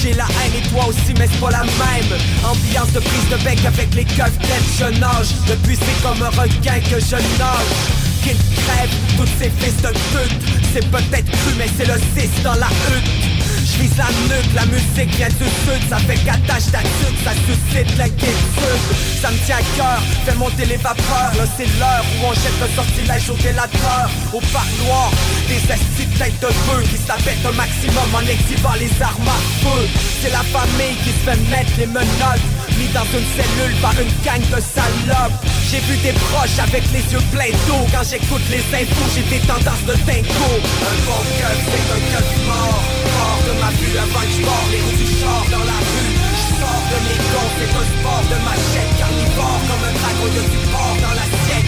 Speaker 35: J'ai la haine et toi aussi mais c'est pas la même. Ambiance de prise de bec avec les keufs tête je nage Depuis c'est comme un requin que je nage. Qu'il crève tous ces fils de pute. C'est peut-être cru mais c'est le 6 dans la hutte je vise la nuque, la musique vient du sud. Ça fait qu'attache ta tuque, ça suscite l'inquiétude. Ça me tient à cœur, fais monter les vapeurs. Là c'est l'heure où on jette le sortilège au délateur. Au parloir, des estis de de feu Qui s'appellent un maximum en exhibant les armes à feu. Feu C'est la famille qui se fait mettre les menottes. Mis dans une cellule par une gang de salopes. J'ai vu des proches avec les yeux pleins d'eau. Quand j'écoute les infos j'ai des tendances de dingo. Un bon gueule c'est un gueule mort Hors de ma vue avant que je les roues du char dans la rue. Sors de mes gants, c'est un sport de machette Carnivore comme un dragon, y'a du porc dans l'assiette.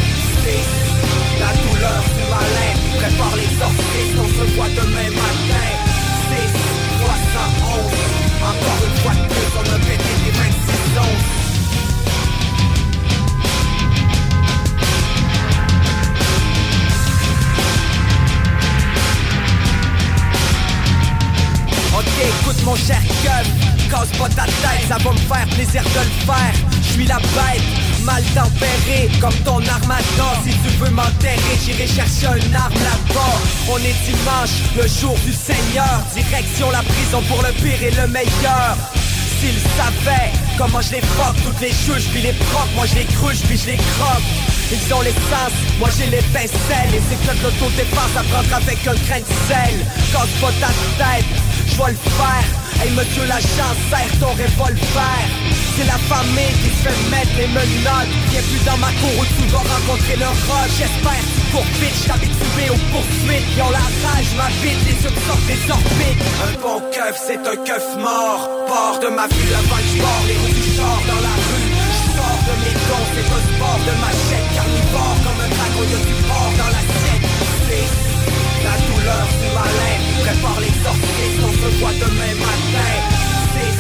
Speaker 35: La douleur du malin Prépare les orphelins, on se voit demain matin. C'est 311 Encore une fois de des 26 Ok, écoute mon cher gueule, casse pas ta tête, ça va me faire plaisir de le faire. Je suis la bête, mal tempérée, comme ton armada. Si tu veux m'enterrer, j'irai chercher un arme là-bas. On est dimanche, le jour du Seigneur. Direction la prison pour le pire et le meilleur. S'ils savaient comment je les Toutes les juges puis les procs Moi je les cruche puis je les croque Ils ont les sens, moi j'ai les pincelles Et c'est que l'autodéfense à prendre avec un grain de sel Casse pas ta tête, je vais le faire. Hey monsieur la chance, serre ton revolver. C'est la famille qui se fait mettre les menottes. Viens plus dans ma cour où tu vas rencontrer le rush J'espère que cours vite, j'habitué aux poursuites. Ils ont la rage, ma bite, les yeux sortent des orbites. Un bon keuf, c'est un keuf mort. Port de ma ville avant que je les roues du char dans la rue. Sors de mes dons, c'est un sport de machette Carnivore. Comme un dragon, y'a douleur du malin. Prépare les sorties, on se voit demain matin. 6,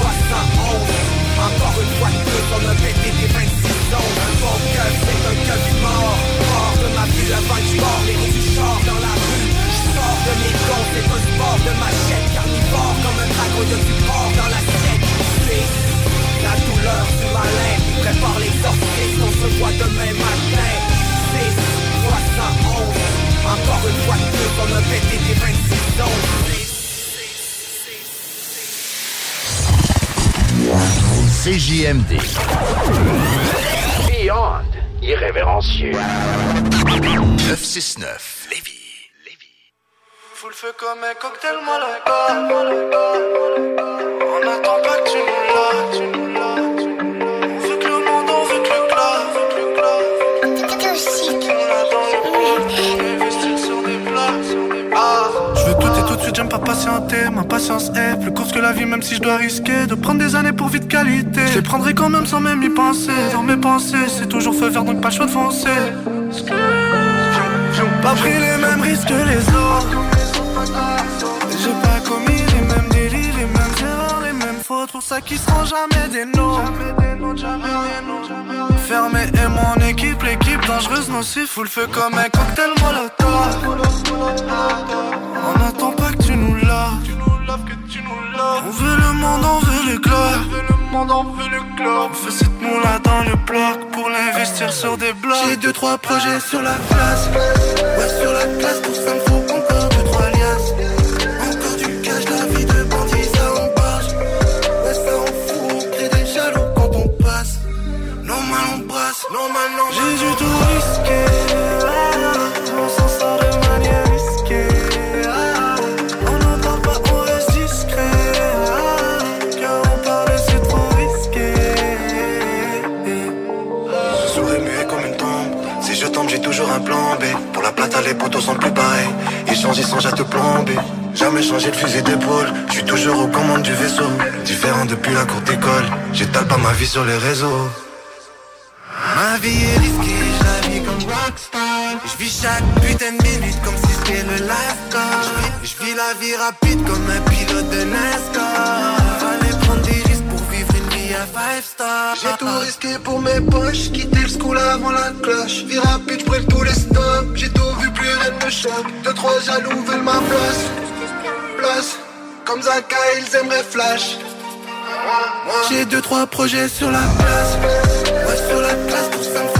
Speaker 35: 311 Encore une fois de plus, on a pété des 26 ondes Un bon keuf, c'est un keuf mort. Hors de ma ville avant que je borde les roues du char. Dans la rue Sors de mes dons, c'est un sport de machette Carnivore comme un dragon, y'a du porc. Dans l'assiette C'est la douleur du malin. Prépare les sorties, on se voit demain matin. 6, 311 Encore une fois de plus, on a pété des 26 ondes
Speaker 36: CJMD.
Speaker 37: Beyond irrévérencieux.
Speaker 36: 969 Lévis.
Speaker 38: Fous le feu comme un cocktail molotov On n'attend pas que tu nous l'as, tu nous l'as, tu nous l'as. J'aime pas patienter. Ma patience est plus courte que la vie, même si je dois risquer de prendre des années pour vie de qualité. Je les prendrai quand même sans même y penser. Dans mes pensées, c'est toujours feu vert, donc pas le choix de foncer. Pas pris les mêmes risques que les autres. J'ai pas commis les mêmes délits, les mêmes erreurs, les mêmes fautes. Pour ça qu'ils seront jamais des nôtres. Fermé et mon équipe, l'équipe dangereuse, nocif, fout le feu comme un cocktail molotov. On n'attend pas que tu nous laves. On veut le monde, on veut l'éclat. On fait cette moula dans le bloc pour l'investir sur des blocs. J'ai deux, trois projets sur la place. Ouais, sur la place, pour ça me J'ai dû tout risquer. ah, On s'en sort de manière risquée. ah. On n'en parle pas, on reste discret. ah, Car on parle, c'est trop risqué.
Speaker 27: Sourire muet comme une tombe. Si je tombe, j'ai toujours un plan B. Pour la plata, les poteaux sont plus pareils. Ils changent, ils sont te plomber. Jamais changé de fusil d'épaule. Je suis toujours aux commandes du vaisseau. Différent depuis la cour d'école. J'étale pas ma vie sur les réseaux.
Speaker 38: Ma vie est risquée, je la vis comme rockstar. Je vis chaque putain de minute comme si c'était le last. Je vis- la vie rapide comme un pilote de NASCAR. Fallait prendre des risques pour vivre une vie à five stars.
Speaker 27: J'ai tout risqué pour mes poches, quitter le school avant la cloche. Vie rapide, j'brûle tous les stops. J'ai tout vu, plus rien ne me choque. Deux, trois jaloux veulent ma place. Place, comme Zaka, ils aimeraient flash.
Speaker 38: J'ai deux trois projets sur la place. Ouais sur la place, pour ça me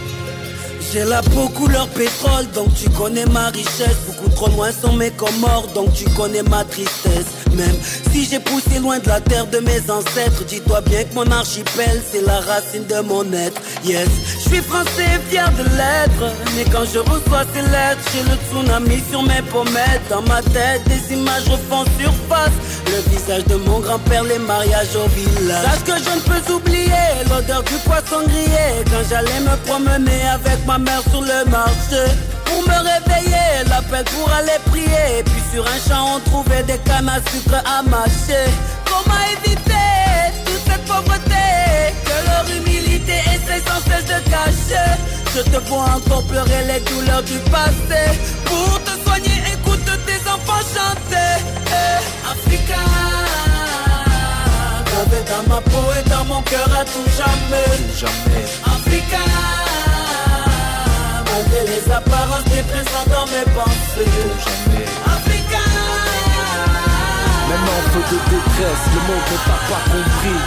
Speaker 39: J'ai la peau couleur pétrole, donc tu connais ma richesse. Beaucoup trop loin sont mes comores, donc tu connais ma tristesse. Même si j'ai poussé loin de la terre de mes ancêtres, dis-toi bien que mon archipel, c'est la racine de mon être. Yes, je suis français, fier de l'être. Mais quand je reçois ces lettres, j'ai le tsunami sur mes pommettes. Dans ma tête, des images refont surface. Le visage de mon grand-père, les mariages au village. Sache que je ne peux oublier l'odeur du poisson grillé. Quand j'allais me promener avec ma mère sur le marché. Pour me réveiller, l'appel pour aller prier. Et puis sur un champ, on trouvait des cannes à sucre à mâcher. Comment éviter toute cette pauvreté que leur humilité essaie sans cesse de cacher? Je te vois encore pleurer les douleurs du passé. Pour te soigner, écoute tes enfants chanter. Eh, Africa, gravé dans ma peau et dans mon cœur à tout jamais.
Speaker 40: Jamais.
Speaker 39: Africa, Africa,
Speaker 40: Même en feu de détresse, le monde ne t'a pas compris.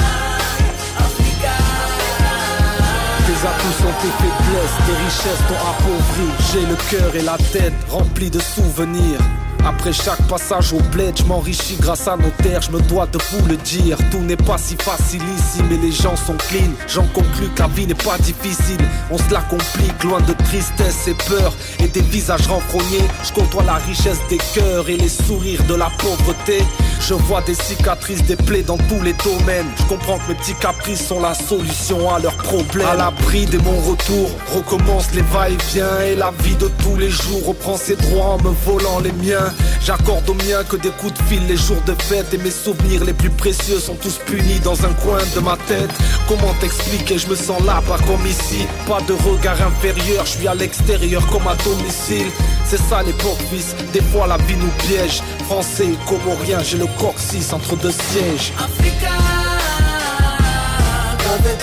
Speaker 40: Tes atouts sont tes faiblesses, tes richesses t'ont appauvri. J'ai le cœur et la tête remplis de souvenirs. Après chaque passage au bled, je m'enrichis grâce à nos terres, je me dois de vous le dire. Tout n'est pas si facile ici, mais les gens sont clean. J'en conclus que la vie n'est pas difficile. On se la complique, loin de tristesse et peur et des visages renfrognés. Je côtoie la richesse des cœurs et les sourires de la pauvreté. Je vois des cicatrices, des plaies dans tous les domaines. Je comprends que mes petits caprices sont la solution à leurs problèmes. À l'abri de mon retour, recommence les va-et-vient et la vie de tous les jours reprend ses droits en me volant les miens. J'accorde aux miens que des coups de fil les jours de fête et mes souvenirs les plus précieux sont tous punis dans un coin de ma tête. Comment t'expliquer, je me sens là, pas comme ici. Pas de regard inférieur, je suis à l'extérieur comme à domicile. C'est ça l'époque, fils. Des fois la vie nous piège. Français et comorien, j'ai le coccyx entre deux sièges.
Speaker 39: Africa,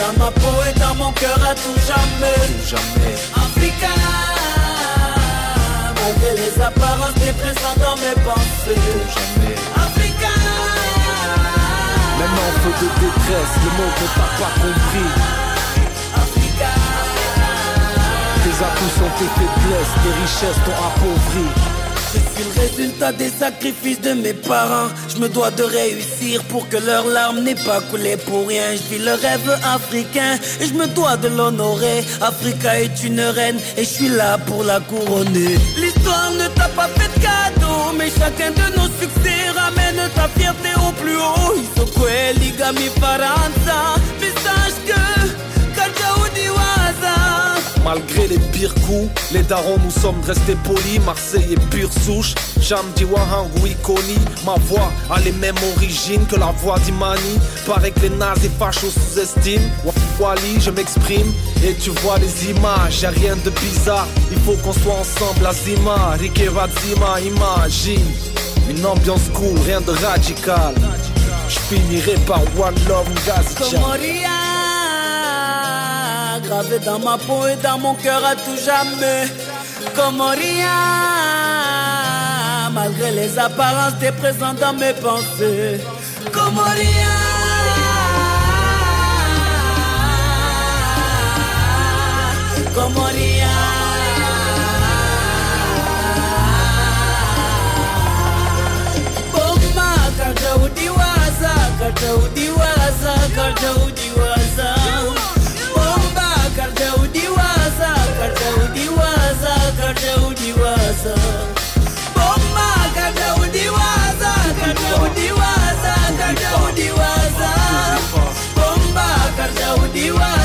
Speaker 39: dans ma peau et dans mon cœur à tout jamais.
Speaker 40: Jamais.
Speaker 39: Africa, malgré les apparences, présent dans mes pensées.
Speaker 40: Jamais.
Speaker 39: Africa,
Speaker 40: Même en feu de détresse, le monde ne t'a pas compris.
Speaker 39: Africa,
Speaker 40: Tes atouts sont tes faiblesses, tes richesses t'ont appauvri.
Speaker 39: Je suis le résultat des sacrifices de mes parents. Je me dois de réussir pour que leurs larmes n'aient pas coulé pour rien. Je vis le rêve africain et je me dois de l'honorer. Africa est une reine et je suis là pour la couronner. L'histoire ne t'a pas fait de cadeau, mais chacun de nos succès ramène ta fierté au plus haut. Isokwe ligami faranza, mais sache que.
Speaker 40: Malgré les pires coups, les darons nous sommes restés polis. Marseille est pure souche. Jamdi Wahangui Koni. Ma voix a les mêmes origines que la voix d'Imani. Paraît que les nazis fachos sous-estiment. Wali, je m'exprime et tu vois les images. Y'a rien de bizarre. Il faut qu'on soit ensemble. Azima, Rike Vadzima, imagine. Une ambiance cool, rien de radical. Je finirai par One Love Ngazi
Speaker 39: Comoria, gravé dans ma peau et dans mon cœur à tout jamais. Comoria, malgré les apparences, t'es présent dans mes pensées. Comoria. Comoria. Bomba, karja udiwaza, karja udiwaza, karja udiwaza. Karja udiwaza,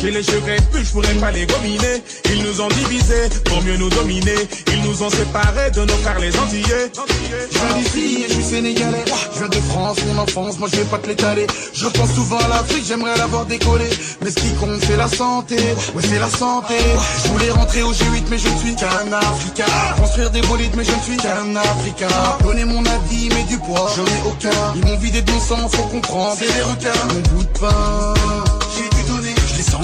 Speaker 41: J'ai les cheveux plus, je pourrais pas les gominer. Ils nous ont divisés pour mieux nous dominer. Ils nous ont séparés de nos frères les Antillais.
Speaker 14: Je viens d'ici et je suis sénégalais. Je viens de France, mon enfance, moi je vais pas te l'étaler. Je pense souvent à l'Afrique, j'aimerais l'avoir décollé. Mais ce qui compte c'est la santé, ouais c'est la santé. Je voulais rentrer au G8 mais je ne suis qu'un Africain. Construire des bolides mais je ne suis qu'un Africain. Donner mon avis mais du poids, j'en ai aucun. Ils m'ont vidé de mon sang, faut comprendre. C'est des requins, mon bout de pain.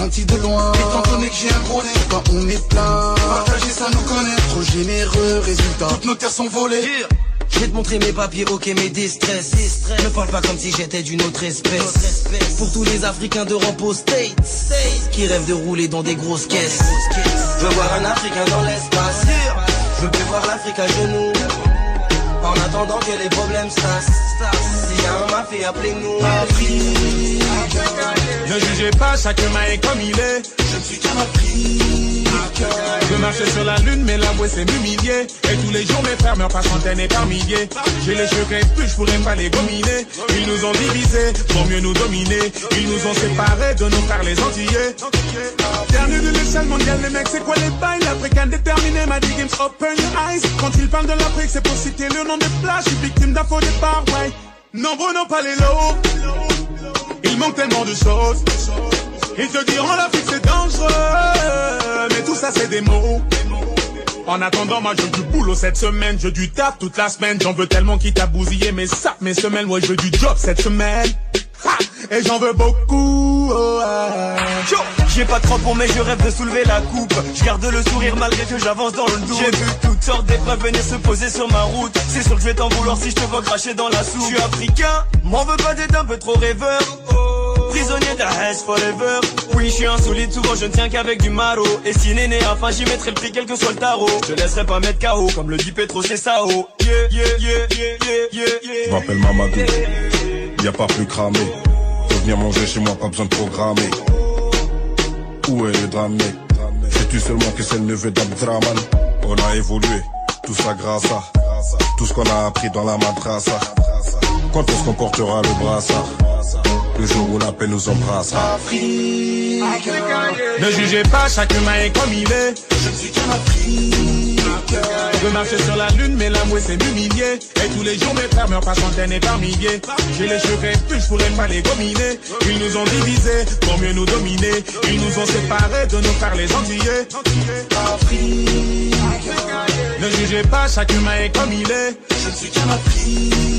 Speaker 14: Senti de loin. Donné que j'ai un gros nez, quand on est plein. Partager ça nous connaît, trop généreux, résultat. Toutes nos terres sont volées.
Speaker 42: Je vais te montrer mes papiers, ok, mes distress. Ne parle pas comme si j'étais d'une autre espèce. Pour tous les Africains de au States qui rêvent de rouler dans des grosses caisses. Je veux voir un Africain dans l'espace. Je veux plus voir l'Afrique à genoux. En attendant que les problèmes cessent. S'il y a un mafia, appelez-nous
Speaker 41: Ne jugez pas, chacun est comme il est.
Speaker 14: Je ne suis qu'un.
Speaker 41: Je marcher sur la lune, mais l'avouer c'est m'humilier. Et tous les jours mes frères meurent par centaines et par milliers. J'ai les cheveux plus, je pourrais pas les gominer. Ils nous ont divisés pour mieux nous dominer. Ils nous ont séparés de nos frères les Antillais. Dernier de l'échelle mondiale, les mecs, c'est quoi les bails? L'Africain déterminé m'a dit games open your eyes. Quand ils parlent de l'Afrique, c'est pour citer le nom des plages. Je suis victime d'infos départ, ouais. Nombreux n'ont pas les lots. Il manque tellement de choses. Ils te diront l'Afrique c'est dangereux. Mais tout ça c'est des mots. En attendant, moi je du boulot cette semaine, je du taf toute la semaine. J'en veux tellement qui t'a mes saps, mes semaines. Ouais, je veux du job cette semaine. Et j'en veux beaucoup. oh, ouais.
Speaker 35: Yo, J'ai pas de crampons mais je rêve de soulever la coupe. Je garde le sourire malgré que j'avance dans le doute. J'ai vu toutes sortes d'épreuves venir se poser sur ma route. C'est sûr que je vais t'en vouloir si je te vois cracher dans la soupe. Je suis africain, m'en veux pas d'être un peu trop rêveur. Prisonnier de la haine forever. Oui je suis insolite, souvent je ne tiens qu'avec du maro Et si néné, enfin j'y mettrai le prix quel que soit le tarot. Je laisserai pas mettre KO comme le dit Petro c'est Sao. Yeah, yeah, yeah, yeah, yeah, yeah, yeah.
Speaker 43: Je m'appelle Mamadou, y a pas plus cramé. Faut venir manger chez moi, pas besoin de programmer. Où est le drame, Sais-tu seulement que c'est le neveu d'Abdraman? On a évolué, tout ça grâce à tout ce qu'on a appris dans la madrasa. Quand est-ce qu'on portera le brassard? Le jour où la paix nous embrassera.
Speaker 41: Ne jugez pas, chacun est comme il est.
Speaker 14: Je ne suis qu'un Africain.
Speaker 41: Je veux marcher sur la lune, mais l'amour c'est m'humilier. Et tous les jours mes frères meurent par centaines et par milliers. J'ai les cheveux plus, je pourrais pas les gominer. Ils nous ont divisés pour mieux nous dominer. Ils nous ont séparés de nos frères les Antillais. Ne jugez pas, chacun est comme il est.
Speaker 14: Je ne suis qu'un Africain.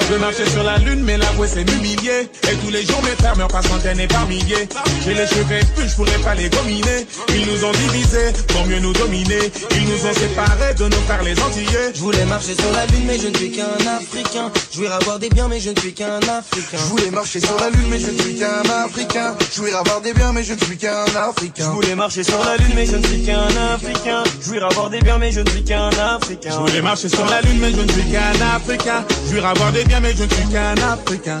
Speaker 41: Je veux marcher sur la lune, mais l'amour c'est m'humilier. Et tous les jours mes frères meurent par centaines et par milliers. J'ai les cheveux plus, je pourrais pas les gominer. Ils nous ont divisés pour mieux nous dominer. Ils nous ont séparés de nos frères les Antillais.
Speaker 42: Je voulais marcher sur la lune mais je ne suis qu'un Africain Je voulais avoir des biens mais je ne suis qu'un Africain
Speaker 14: Je voulais marcher sur la lune mais je ne suis qu'un Africain. Je voulais avoir des biens mais je ne suis qu'un Africain.
Speaker 35: Je voulais marcher sur la lune mais je ne suis qu'un Africain Je voulais avoir des biens mais je ne suis qu'un Africain
Speaker 41: Je voulais marcher sur la lune, mais je ne suis qu'un Africain. Je avoir des biens, mais je ne suis qu'un Africain.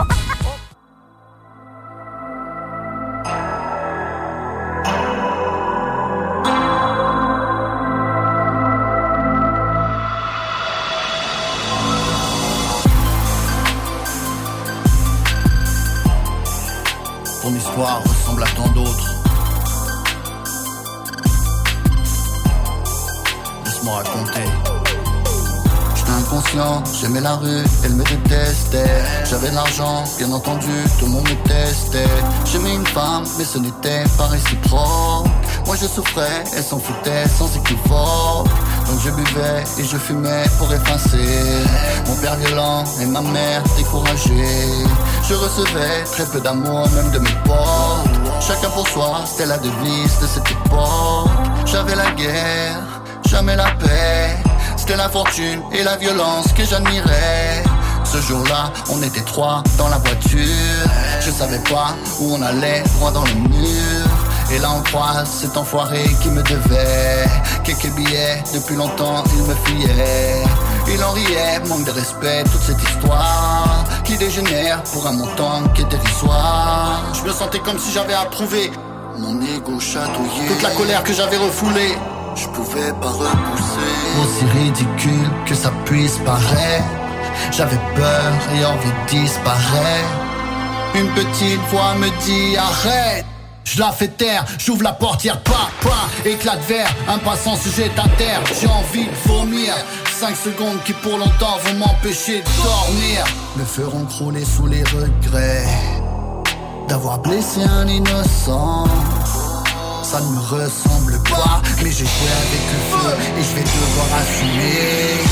Speaker 44: j'aimais la rue, elle me détestait. J'avais l'argent, bien entendu, tout le monde me testait. J'aimais une femme, mais ce n'était pas réciproque. Moi je souffrais, elle s'en foutait sans équivoque. Donc je buvais et je fumais pour effacer Mon père violent et ma mère découragée Je recevais très peu d'amour même de mes potes Chacun pour soi, c'était la devise de cette époque J'avais la guerre, jamais la paix C'était la fortune et la violence que j'admirais. Ce jour-là, on était trois dans la voiture. Je savais pas où on allait, droit dans le mur. Et là on croise cet enfoiré qui me devait Quelques billets, depuis longtemps il me fuyait Il en riait, manque de respect, toute cette histoire Qui dégénère pour un montant qui est dérisoire. Je me sentais comme si j'avais approuvé Mon ego chatouillé. Toute la colère que j'avais refoulée Je pouvais pas repousser Aussi ridicule que ça puisse paraître. J'avais peur et envie de disparaître. Une petite voix me dit arrête. Je la fais taire, j'ouvre la portière, pas, pas, éclat de verre, un passant se jette à terre, j'ai envie de vomir, 5 secondes qui pour longtemps vont m'empêcher de dormir, me feront crouler sous les regrets, d'avoir blessé un innocent, ça ne me ressemble pas, mais j'ai joué avec le feu et je vais devoir assumer.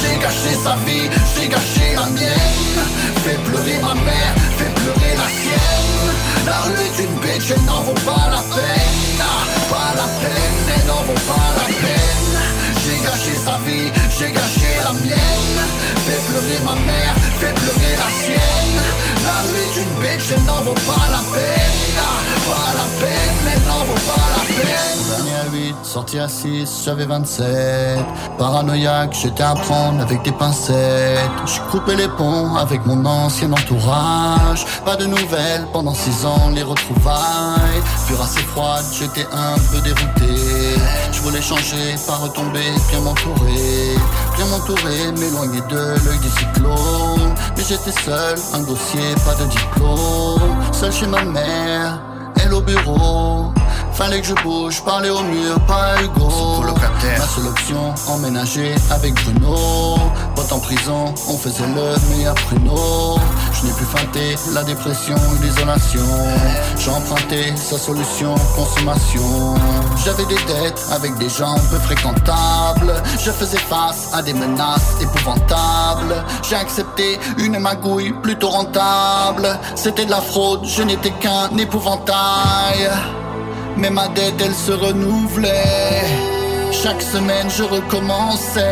Speaker 44: J'ai gâché sa vie, j'ai gâché la mienne. Fait pleurer ma mère, fait pleurer la sienne. La rue est une bitch, elle n'en vaut pas la peine. Pas la peine, elle n'en vaut pas la peine. J'ai gâché sa vie, j'ai gâché la mienne. Fait pleurer ma mère, fait pleurer la sienne La rue est une bitch, elle n'en vaut pas la peine. Pas la peine, elle n'en vaut pas la peine. Dernier à 8, sorti à 6, j'avais 27 Paranoïaque, j'étais à prendre avec des pincettes. J'ai coupé les ponts avec mon ancien entourage. Pas de nouvelles pendant 6 ans, les retrouvailles. Furent assez froide, j'étais un peu dérouté. Je voulais changer, pas retomber, bien m'entourer. Bien m'entourer, m'éloigner de l'œil du cyclone Mais j'étais seul, un dossier, pas de diplôme Seul chez ma mère, elle au bureau Fallait que je bouge, parler au mur, pas
Speaker 3: colocataire.
Speaker 44: Ma seule option, emménager avec Bruno. Pote en prison, on faisait le meilleur pruneau. Je n'ai plus feinté la dépression l'isolation. J'ai emprunté sa solution, consommation. J'avais des dettes avec des gens peu fréquentables. Je faisais face à des menaces épouvantables. J'ai accepté une magouille plutôt rentable. C'était de la fraude, je n'étais qu'un épouvantail mais ma dette elle se renouvelait. Chaque semaine je recommençais.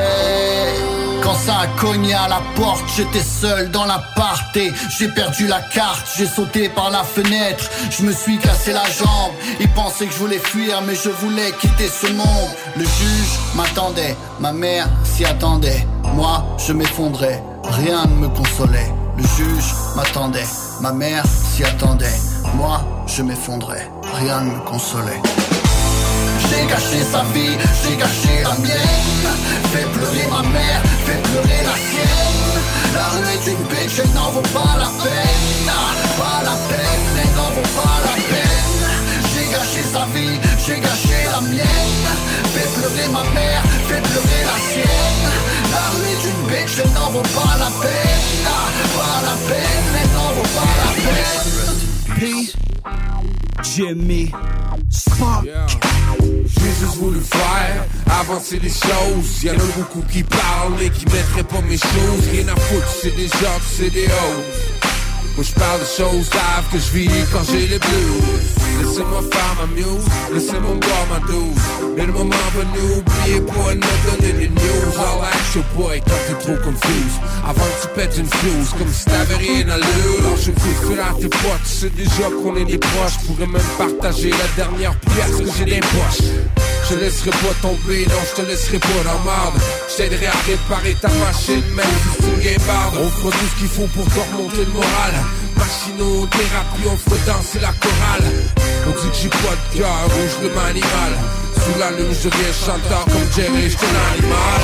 Speaker 44: Quand ça a cogné à la porte J'étais seul dans l'appart et J'ai perdu la carte, j'ai sauté par la fenêtre. Je me suis cassé la jambe. Ils pensaient que je voulais fuir mais je voulais quitter ce monde. Le juge m'attendait, ma mère s'y attendait. Moi je m'effondrais, rien ne me consolait. Le juge m'attendait, ma mère s'y attendait Moi je m'effondrais, rien ne me consolait. J'ai gâché sa vie, j'ai gâché la mienne. Fait pleurer ma mère, fait pleurer la sienne. La rue est une bitch, elle n'en vaut pas la peine. Pas la peine, elle n'en vaut pas la peine. J'ai gâché sa vie, j'ai gâché la mienne. Fait pleurer ma mère, fait pleurer la sienne. La rue est une bitch, elle n'en vaut pas la peine. Pas la peine, elle n'en vaut pas la peine
Speaker 45: P. Jimmy Spark.
Speaker 46: J'ai juste voulu faire avancer les choses. Y'en a beaucoup qui parlent et qui mettraient pas mes choses. Rien à foutre, c'est des jocks, c'est des hoes. Moi je parle de choses graves que je vis quand j'ai les blues. Laissez-moi faire ma muse, laissez-moi boire ma douce. Mais le moment venu, oubliez pas de me donner des news. All act your boy quand t'es trop confuse. Avant que tu pètes une fuse, comme si t'avais rien à l'heure. Alors je fous fil à tes potes, tu sais déjà qu'on est des proches. Pourrais même partager la dernière pièce que j'ai des poches. Je te laisserai pas tomber, non, je te laisserai pas dans marde. Je t'aiderai à réparer ta machine, même si c'est une guébarde. On fera tout ce qu'il faut pour te remonter le moral. Machinothérapie, on fera danser la chorale. On dit que j'ai pas de cœur, rouge le manimal. Sous la lune, je deviens chanteur comme Jerry, j'étais un animal.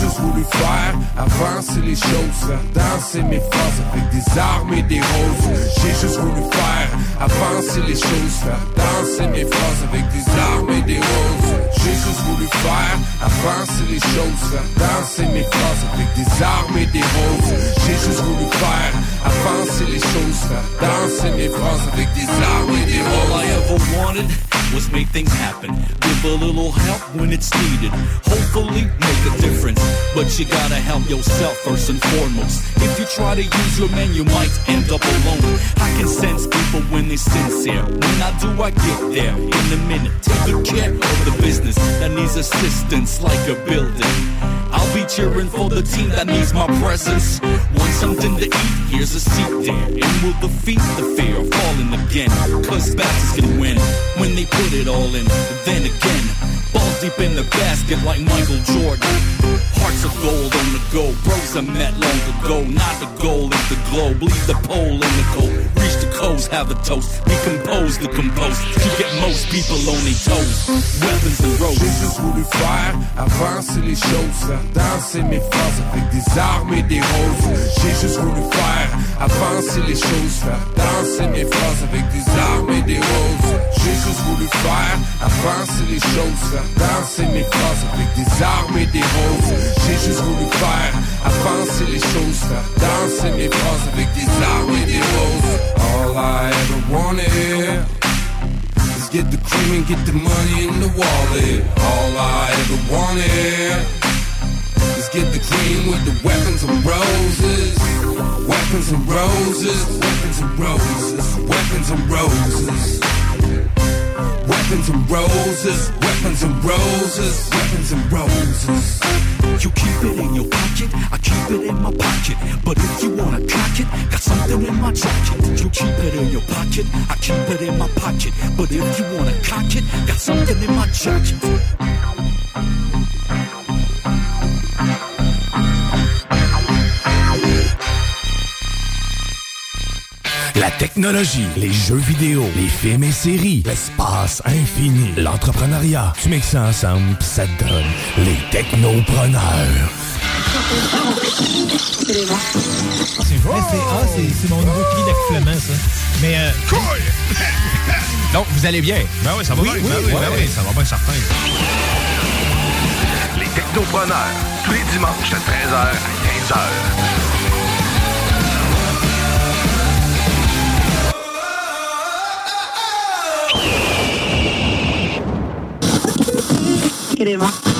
Speaker 46: Juste voulu faire avancer les choses, danser mes phrases avec des armes et des roses. J'ai juste voulu faire avancer les choses, danser mes phrases avec des armes et des roses. J'ai juste voulu faire avancer les choses, danser mes phrases avec des armes et des roses. J'ai juste voulu faire avancer les choses, danser mes phrases avec des armes et des
Speaker 47: All I
Speaker 46: roses.
Speaker 47: ever wanted was make things happen. Give a little help when it's needed. Hopefully make a difference. But you gotta help yourself first and foremost. If you try to use your man, you might end up alone. I can sense people when they're sincere. When I do, I get there in a minute. Take good care of the business that needs assistance like a building. I'll be cheering for the team that needs my presence. Want something to eat? Here's a seat there. And we'll defeat the fear of falling again. Cause Bats can win when they put it all in. Then again, balls deep in the basket like Michael Jordan. Hearts of gold on the go. Bros I met long ago. Not the goal is the globe. Leave the pole in the cold. Reach the coast, have a toast. Decompose the compost. To get most people on their toes. Weapons and ropes.
Speaker 46: J'ai juste voulu faire avancer les choses, danser mes phrases avec des armes et des roses. J'ai juste voulu faire avancer les choses, danser mes phrases avec des armes et des roses. J'ai juste voulu faire avancer les choses, danser mes phrases avec des armes et des roses. J'ai juste voulu faire avancer les choses, danser mes phrases avec des armes et des roses. All I ever wanted is get the cream and get the money in the wallet. All I ever wanted is get the cream with the weapons and roses. Weapons and roses, weapons and roses, weapons and roses. Weapons and roses, weapons and roses, weapons and roses.
Speaker 47: You keep it in your pocket, I keep it in my pocket. But if you wanna cock it, got something in my jacket. You keep it in your pocket, I keep it in my pocket. But if you wanna cock it, got something in my jacket.
Speaker 36: La technologie, les jeux vidéo, les films et séries, l'espace infini, l'entrepreneuriat. Tu mixes ça ensemble, pis ça te donne les technopreneurs.
Speaker 48: C'est vrai, c'est ah, c'est- c'est mon nouveau cri d'accouplement, ça. Mais euh,
Speaker 3: Donc, vous allez bien?
Speaker 48: Ben oui, ça va
Speaker 3: Oui,
Speaker 48: bien.
Speaker 3: oui,
Speaker 48: ben oui,
Speaker 3: ouais.
Speaker 48: ben oui, ça va bien certain.
Speaker 49: Les technopreneurs, tous les dimanches de 13h à 15h. ければ。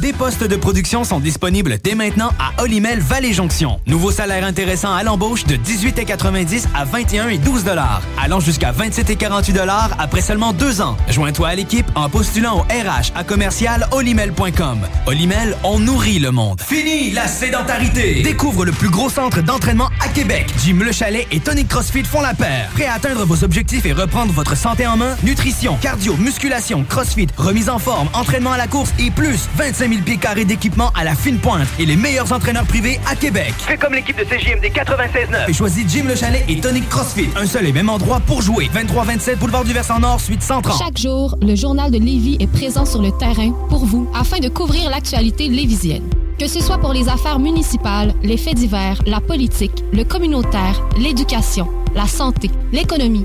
Speaker 8: Des postes de production sont disponibles dès maintenant à Olimel Valley Jonction. Nouveau salaire intéressant à l'embauche de 18,90 à 21 et 12 dollars, allant jusqu'à 27 et 48 dollars après seulement deux ans. Joins-toi à l'équipe en postulant au RH à commercial olimel.com. Olimel, on nourrit le monde. Fini la sédentarité. Découvre le plus gros centre d'entraînement à Québec. Jim Le Chalet et Tonic CrossFit font la paire. Prêt à atteindre vos objectifs et reprendre votre santé en main? Nutrition, cardio, musculation, CrossFit, remise en forme, entraînement à la course et plus 25 000 pieds carrés d'équipement à la fine pointe et les meilleurs entraîneurs privés à Québec. Fais comme l'équipe de CJMD 96.9 et choisis Jim Le Chalet et Tonic CrossFit. Un seul et même endroit pour jouer. 23-27 Boulevard du Versant Nord, suite 130.
Speaker 50: Chaque jour, le journal de Lévis est présent sur le terrain pour vous afin de couvrir l'actualité lévisienne.
Speaker 51: Que ce soit pour les affaires municipales, les faits divers, la politique, le communautaire, l'éducation, la santé, l'économie,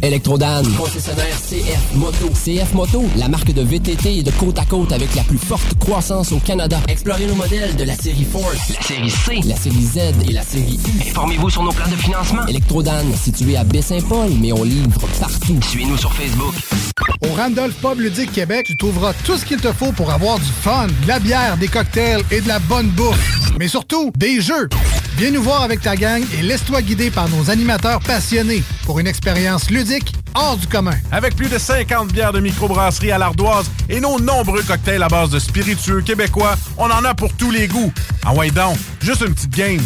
Speaker 9: Electrodan, concessionnaire CF Moto. CF Moto, la marque de VTT et de côte à côte avec la plus forte croissance au Canada. Explorez nos modèles de la série Force, la série C, la série Z et la série U. Informez-vous sur nos plans de financement. Electrodan, situé à Baie-Saint-Paul, mais on livre partout. Suivez-nous sur Facebook.
Speaker 36: Au Randolph Pub Ludique Québec, tu trouveras tout ce qu'il te faut pour avoir du fun, de la bière, des cocktails et de la bonne bouffe. Mais surtout, des jeux. Viens nous voir avec ta gang et laisse-toi guider par nos animateurs passionnés pour une expérience ludique hors du commun.
Speaker 52: Avec plus de 50 bières de microbrasserie à l'ardoise et nos nombreux cocktails à base de spiritueux québécois, on en a pour tous les goûts. Ah ouais donc, juste une petite game.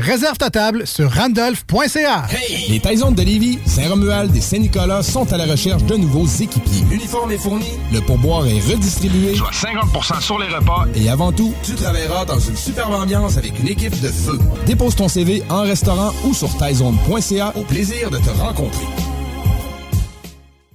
Speaker 36: Réserve ta table sur randolph.ca.
Speaker 21: Les Taisons de Lévis, Saint-Romuald et Saint-Nicolas sont à la recherche de nouveaux équipiers. L'uniforme est fourni, le pourboire est redistribué.
Speaker 7: Soit 50% sur les repas.
Speaker 21: Et avant tout, tu travailleras dans une superbe ambiance avec une équipe de feu. Dépose ton CV en restaurant ou sur taizone.ca au plaisir de te rencontrer.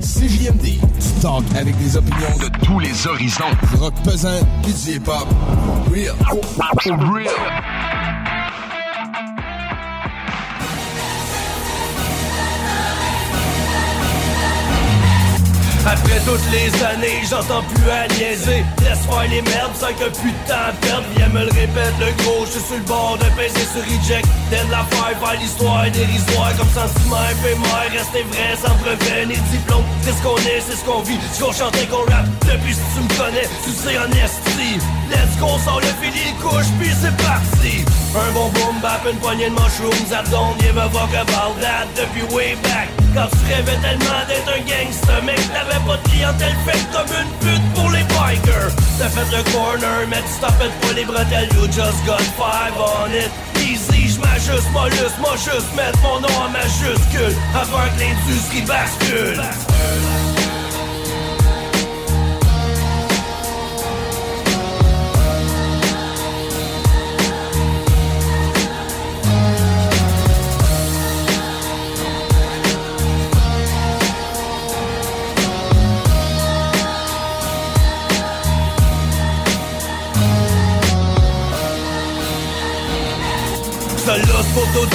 Speaker 21: CJMD, du talk avec des opinions
Speaker 7: de tous les horizons.
Speaker 21: Du rock pesant, du hip-hop. Real.
Speaker 7: Real.
Speaker 53: Après toutes les années, j'entends plus à niaiser. Laisse faire les merdes, sans que plus de temps à perdre Viens me le répète le gros, je suis sur le bord de peser sur reject. D'être la faire, faire l'histoire dérisoire. Comme sentiment éphémère, rester vrai sans brevet ni diplôme. C'est ce qu'on est, c'est ce qu'on vit, ce qu'on chante et qu'on rap Depuis si tu me connais, tu sais en esti. Let's go, sort le fil, il couche, puis c'est parti Un bon boom bap, une poignée de mushrooms I don't give a fuck about that depuis way back. Quand tu rêvais tellement d'être un gangster Mec, t'avais pas de clientèle faite comme une pute pour les bikers. T'as fait le corner, mais tu tapais pas les bretelles You just got five on it. Easy, j'm'ajuste, mollusque, moi juste mettre mon nom en majuscule Avant que l'industrie bascule. Solosse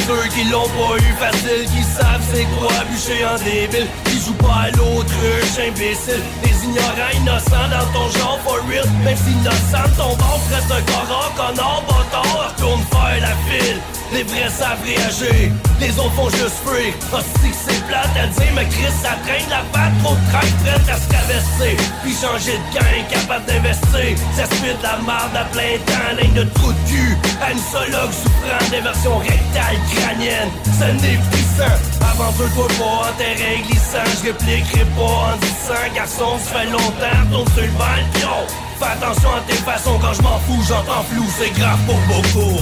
Speaker 53: ceux qui l'ont pas eu. Facile Qui savent c'est quoi bûcher en débile. Qui jouent pas à l'autruche imbécile. Des ignorants innocents dans ton genre for real. Même si innocent ton ventre reste un corps connard bâtard. Retourne faire la file les vrais savent réagir, les autres font juste freak Hostie que c'est plate à dire, mais Chris ça traîne la patte. Trop de train prête à se travestir Puis changer de gain, capable d'investir. Ça se de la marde à plein temps Ligne de trou de cul, anisologue souffrant Des versions rectales crâniennes. C'est n'est puissant, aventure-toi pas en terrain glissant. Je répliquerai pas en disant Garçon, ça fait longtemps, tourne sur le banc Fais attention à tes façons, quand je m'en fous, j'entends flou C'est grave pour beaucoup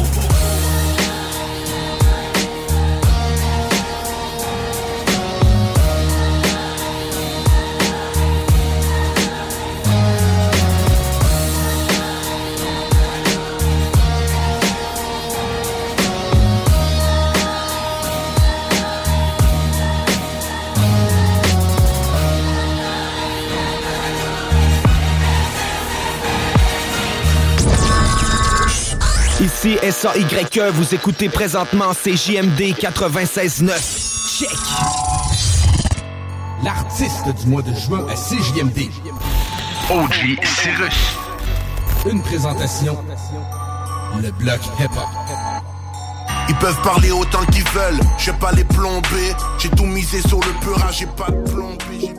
Speaker 18: S-A-Y-E, vous écoutez présentement CJMD 96.9. Check!
Speaker 21: L'artiste du mois de juin à CJMD.
Speaker 7: OG Cyrus.
Speaker 21: Une présentation. Le bloc hip-hop.
Speaker 14: Ils peuvent parler autant qu'ils veulent, je vais pas les plomber. J'ai tout misé sur le peur, j'ai pas de plombé.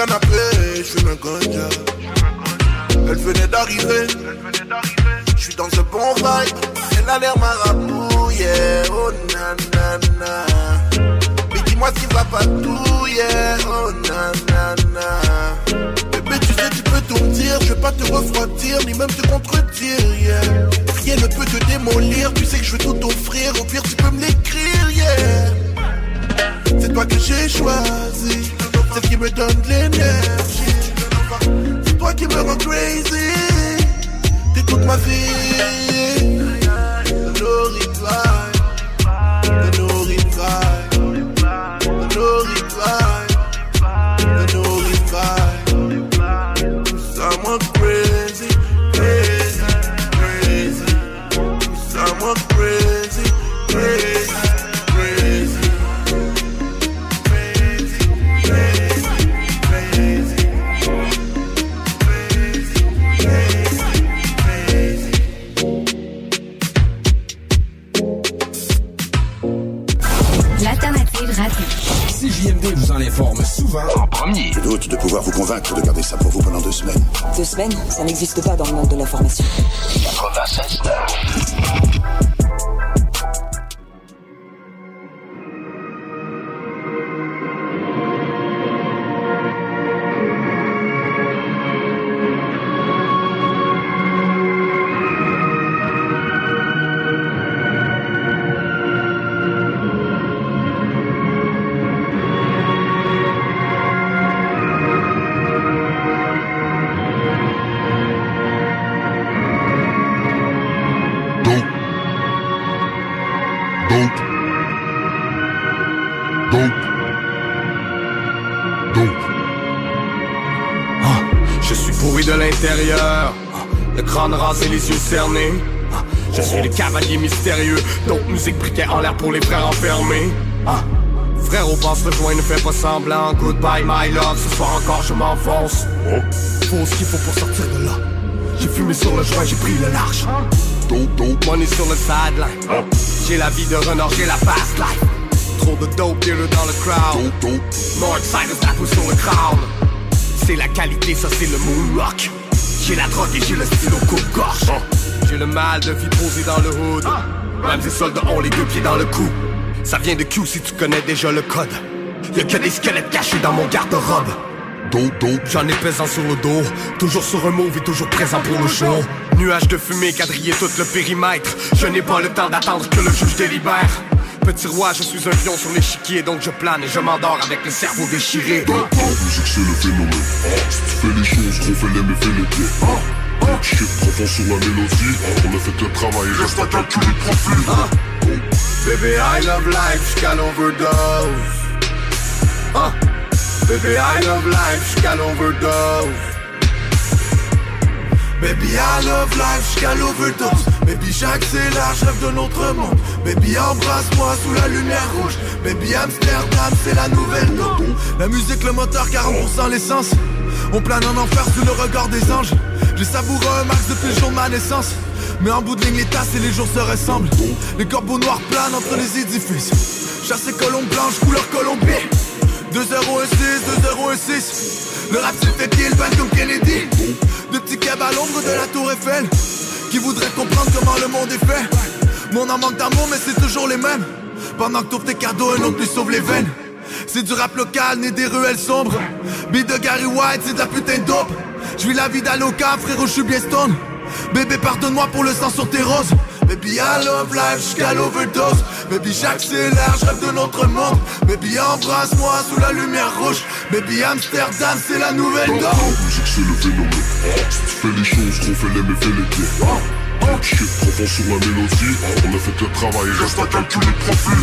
Speaker 14: Un ganja. Elle venait d'arriver, j'suis dans un bon vibe. Elle a l'air marabout, yeah, oh nanana. Mais dis-moi s'il va pas tout, yeah, oh nanana. Bébé, tu sais, tu peux tout me dire, je vais pas te refroidir, ni même te contredire, yeah. Rien ne peut te démolir, tu sais que je veux tout t'offrir, au pire tu peux me l'écrire, yeah. C'est toi que j'ai choisi, celle qui me donne l'énergie. C'est toi qui me rend crazy, t'es toute ma vie. No
Speaker 21: Vous en informe souvent en premier.
Speaker 54: Je doute de pouvoir vous convaincre de garder ça pour vous pendant deux semaines.
Speaker 55: Deux semaines, ça n'existe pas dans le monde de l'information.
Speaker 21: 96
Speaker 18: crâne rasé, les yeux cernés. Je suis le cavalier mystérieux, donc musique briquet en l'air pour les frères enfermés. Ah, Frérot, passe le joint, ne fais pas semblant. Goodbye, my love, ce soir encore je m'enfonce. Faut ce qu'il faut pour sortir de là. J'ai fumé sur le joint, j'ai pris le large. Dope, dope, money sur le sideline. J'ai la vie de renard, j'ai la fast life. Trop de dope dealer dans le crowd. More excited, la pousse sur le crowd. C'est la qualité, ça c'est le moonrock. J'ai la drogue et j'ai le stylo coupe-gorge. J'ai le mal de vie posé dans le hood. Même ces soldats ont les deux pieds dans le cou. Ça vient de Q si tu connais déjà le code. Y'a que des squelettes cachés dans mon garde-robe. J'en ai pesant sur le dos. Toujours sur un move et toujours présent pour le show. Nuage de fumée quadrillé tout le périmètre. Je n'ai pas le temps d'attendre que le juge délibère. Petit roi, je suis un pion sur l'échiquier, donc je plane et je m'endors avec le cerveau déchiré.
Speaker 14: La musique c'est le phénomène Si tu fais les choses, gros fais-les mais fais les pieds shit, profond sur la mélodie On a fait le travail, reste à calculer le profil
Speaker 18: Baby, I love life jusqu'à l'overdose. Ah. Baby, I love life jusqu'à l'overdose.
Speaker 56: Baby, I love life jusqu'à l'overdose. Baby, j'accélère, je rêve d'un autre monde. Baby, embrasse-moi sous la lumière rouge. Baby, Amsterdam, c'est la nouvelle. La musique, le moteur, 40% l'essence. On plane en enfer sous le regard des anges. J'ai savouré un max depuis le jour de ma naissance. Mais en bout de ligne, les tasses et les jours se ressemblent. Les corbeaux noirs planent entre les édifices. Chassé colombe blanche, couleur colombie. 2-0-1-6, 2-0-1-6. Le rap s'est fait kill, ban comme Kennedy. De petits kebs à l'ombre de la tour Eiffel. Qui voudraient comprendre comment le monde est fait? Mon manque d'amour, mais c'est toujours les mêmes. Pendant que t'ouvres tes cadeaux, un autre lui sauve les veines. C'est du rap local, né des ruelles sombres. Beat de Gary White, c'est de la putain de dope. J'vis la vie d'Aloca, frérot, je suis bien stone. Bébé, pardonne-moi pour le sang sur tes roses.
Speaker 14: Baby, I love life jusqu'à l'overdose. Baby, j'accélère, je rêve de notre monde. Baby, embrasse-moi sous la lumière rouge. Baby, Amsterdam, c'est la nouvelle
Speaker 56: Dans la musique, c'est le phénomène. Si tu fais les choses, qu'on fait les méfaits, les pieds. Shit, trop fort sur la mélodie. On a fait le travail, reste à calculer le profil.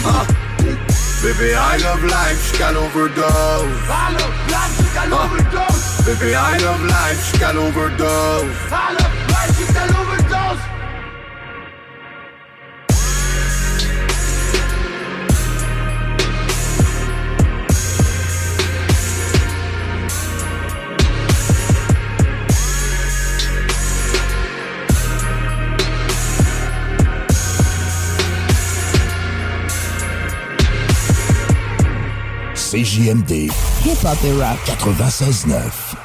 Speaker 14: Baby, I love life jusqu'à l'overdose. I love life jusqu'à l'overdose. Baby, I love life jusqu'à l'overdose. I love life jusqu'à l'overdose.
Speaker 57: CJMD, hip-hop et rap 96.9.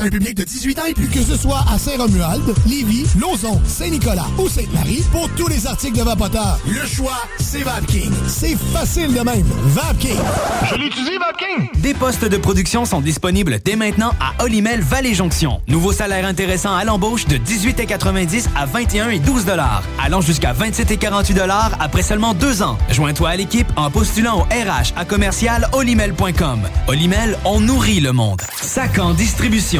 Speaker 58: À un public de 18 ans et plus. Que ce soit à Saint-Romuald, Lévis, Lauson, Saint-Nicolas ou Sainte-Marie, pour tous les articles de Vapoteur, le choix, c'est VapKing. C'est facile de même. VapKing.
Speaker 8: Je l'utilise, VapKing! Des postes de production sont disponibles dès maintenant à Olimel Valley Jonction. Nouveau salaire intéressant à l'embauche de 18,90 à 21 et 12 allant jusqu'à 27 et 48 après seulement deux ans. Joins-toi à l'équipe en postulant au RH à commercial olimel.com. Olimel, on nourrit le monde. Sacan Distribution,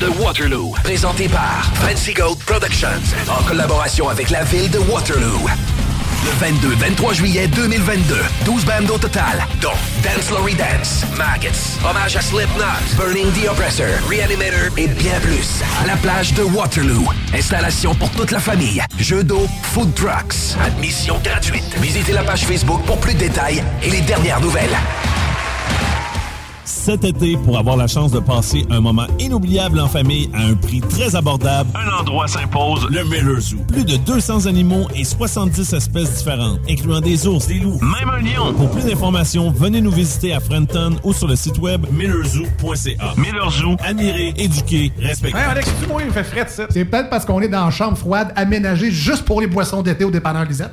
Speaker 1: de Waterloo, présenté par Fancy Gold Productions, en collaboration avec la ville de Waterloo. Le 22-23 juillet 2022, 12 bandes au total, dont Dance Lory Dance, Maggots, Hommage à Slipknot, Burning the Oppressor, Reanimator et bien plus. À la plage de Waterloo. Installation pour toute la famille. Jeux d'eau, food trucks. Admission gratuite. Visitez la page Facebook pour plus de détails et les dernières nouvelles.
Speaker 23: Cet été, pour avoir la chance de passer un moment inoubliable en famille à un prix très abordable, un endroit s'impose, le Miller Zoo. Plus de 200 animaux et 70 espèces différentes, incluant des ours, des loups, même un lion. Pour plus d'informations, venez nous visiter à Frenton ou sur le site web millerzoo.ca. Miller Zoo, admirer, éduquer, respecter.
Speaker 36: Hey Alex, tu moi, il me fait frais ça. C'est peut-être parce qu'on est dans une chambre froide aménagée juste pour les boissons d'été au dépanneur Lisette.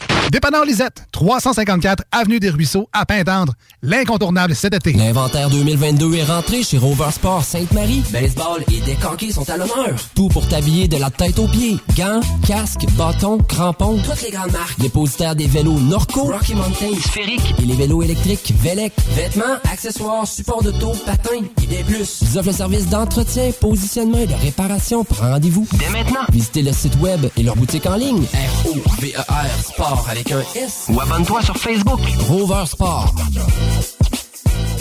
Speaker 36: Dépanneur Lisette, 354 Avenue des Ruisseaux, à Pintendre. L'incontournable cet été.
Speaker 9: L'inventaire 2022 est rentré chez Rover Sport Sainte-Marie. Baseball et décanqués sont à l'honneur. Tout pour t'habiller de la tête aux pieds. Gants, casques, bâtons, crampons, toutes les grandes marques. Dépositaire des vélos Norco, Rocky Mountain, Sphérique et les vélos électriques Velec. Vêtements, accessoires, supports de taux, patins et des plus. Ils offrent le service d'entretien, positionnement et de réparation. Prends rendez-vous dès maintenant. Visitez le site web et leur boutique en ligne. R-O-V-E-R Sport avec un S. Ou abonne-toi sur Facebook. Rover Sport.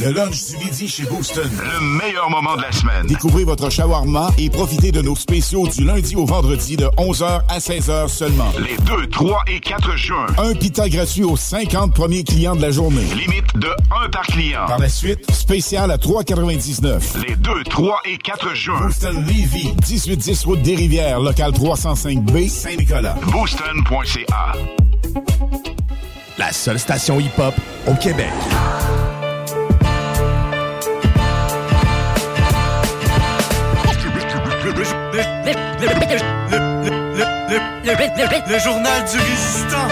Speaker 6: Le lunch du midi chez Booston.
Speaker 7: Le meilleur moment de la semaine.
Speaker 6: Découvrez votre shawarma et profitez de nos spéciaux du lundi au vendredi de 11h à 16h seulement.
Speaker 7: Les 2, 3 et 4 juin.
Speaker 6: Un pita gratuit aux 50 premiers clients de la journée.
Speaker 7: Limite de 1 par client.
Speaker 6: Par la suite, spécial à 3,99.
Speaker 7: Les 2, 3 et 4 juin.
Speaker 6: Booston Levy, 1810 route des Rivières, local 305B, Saint-Nicolas.
Speaker 7: Booston.ca.
Speaker 57: La seule station hip-hop au Québec.
Speaker 59: Le journal du résistant.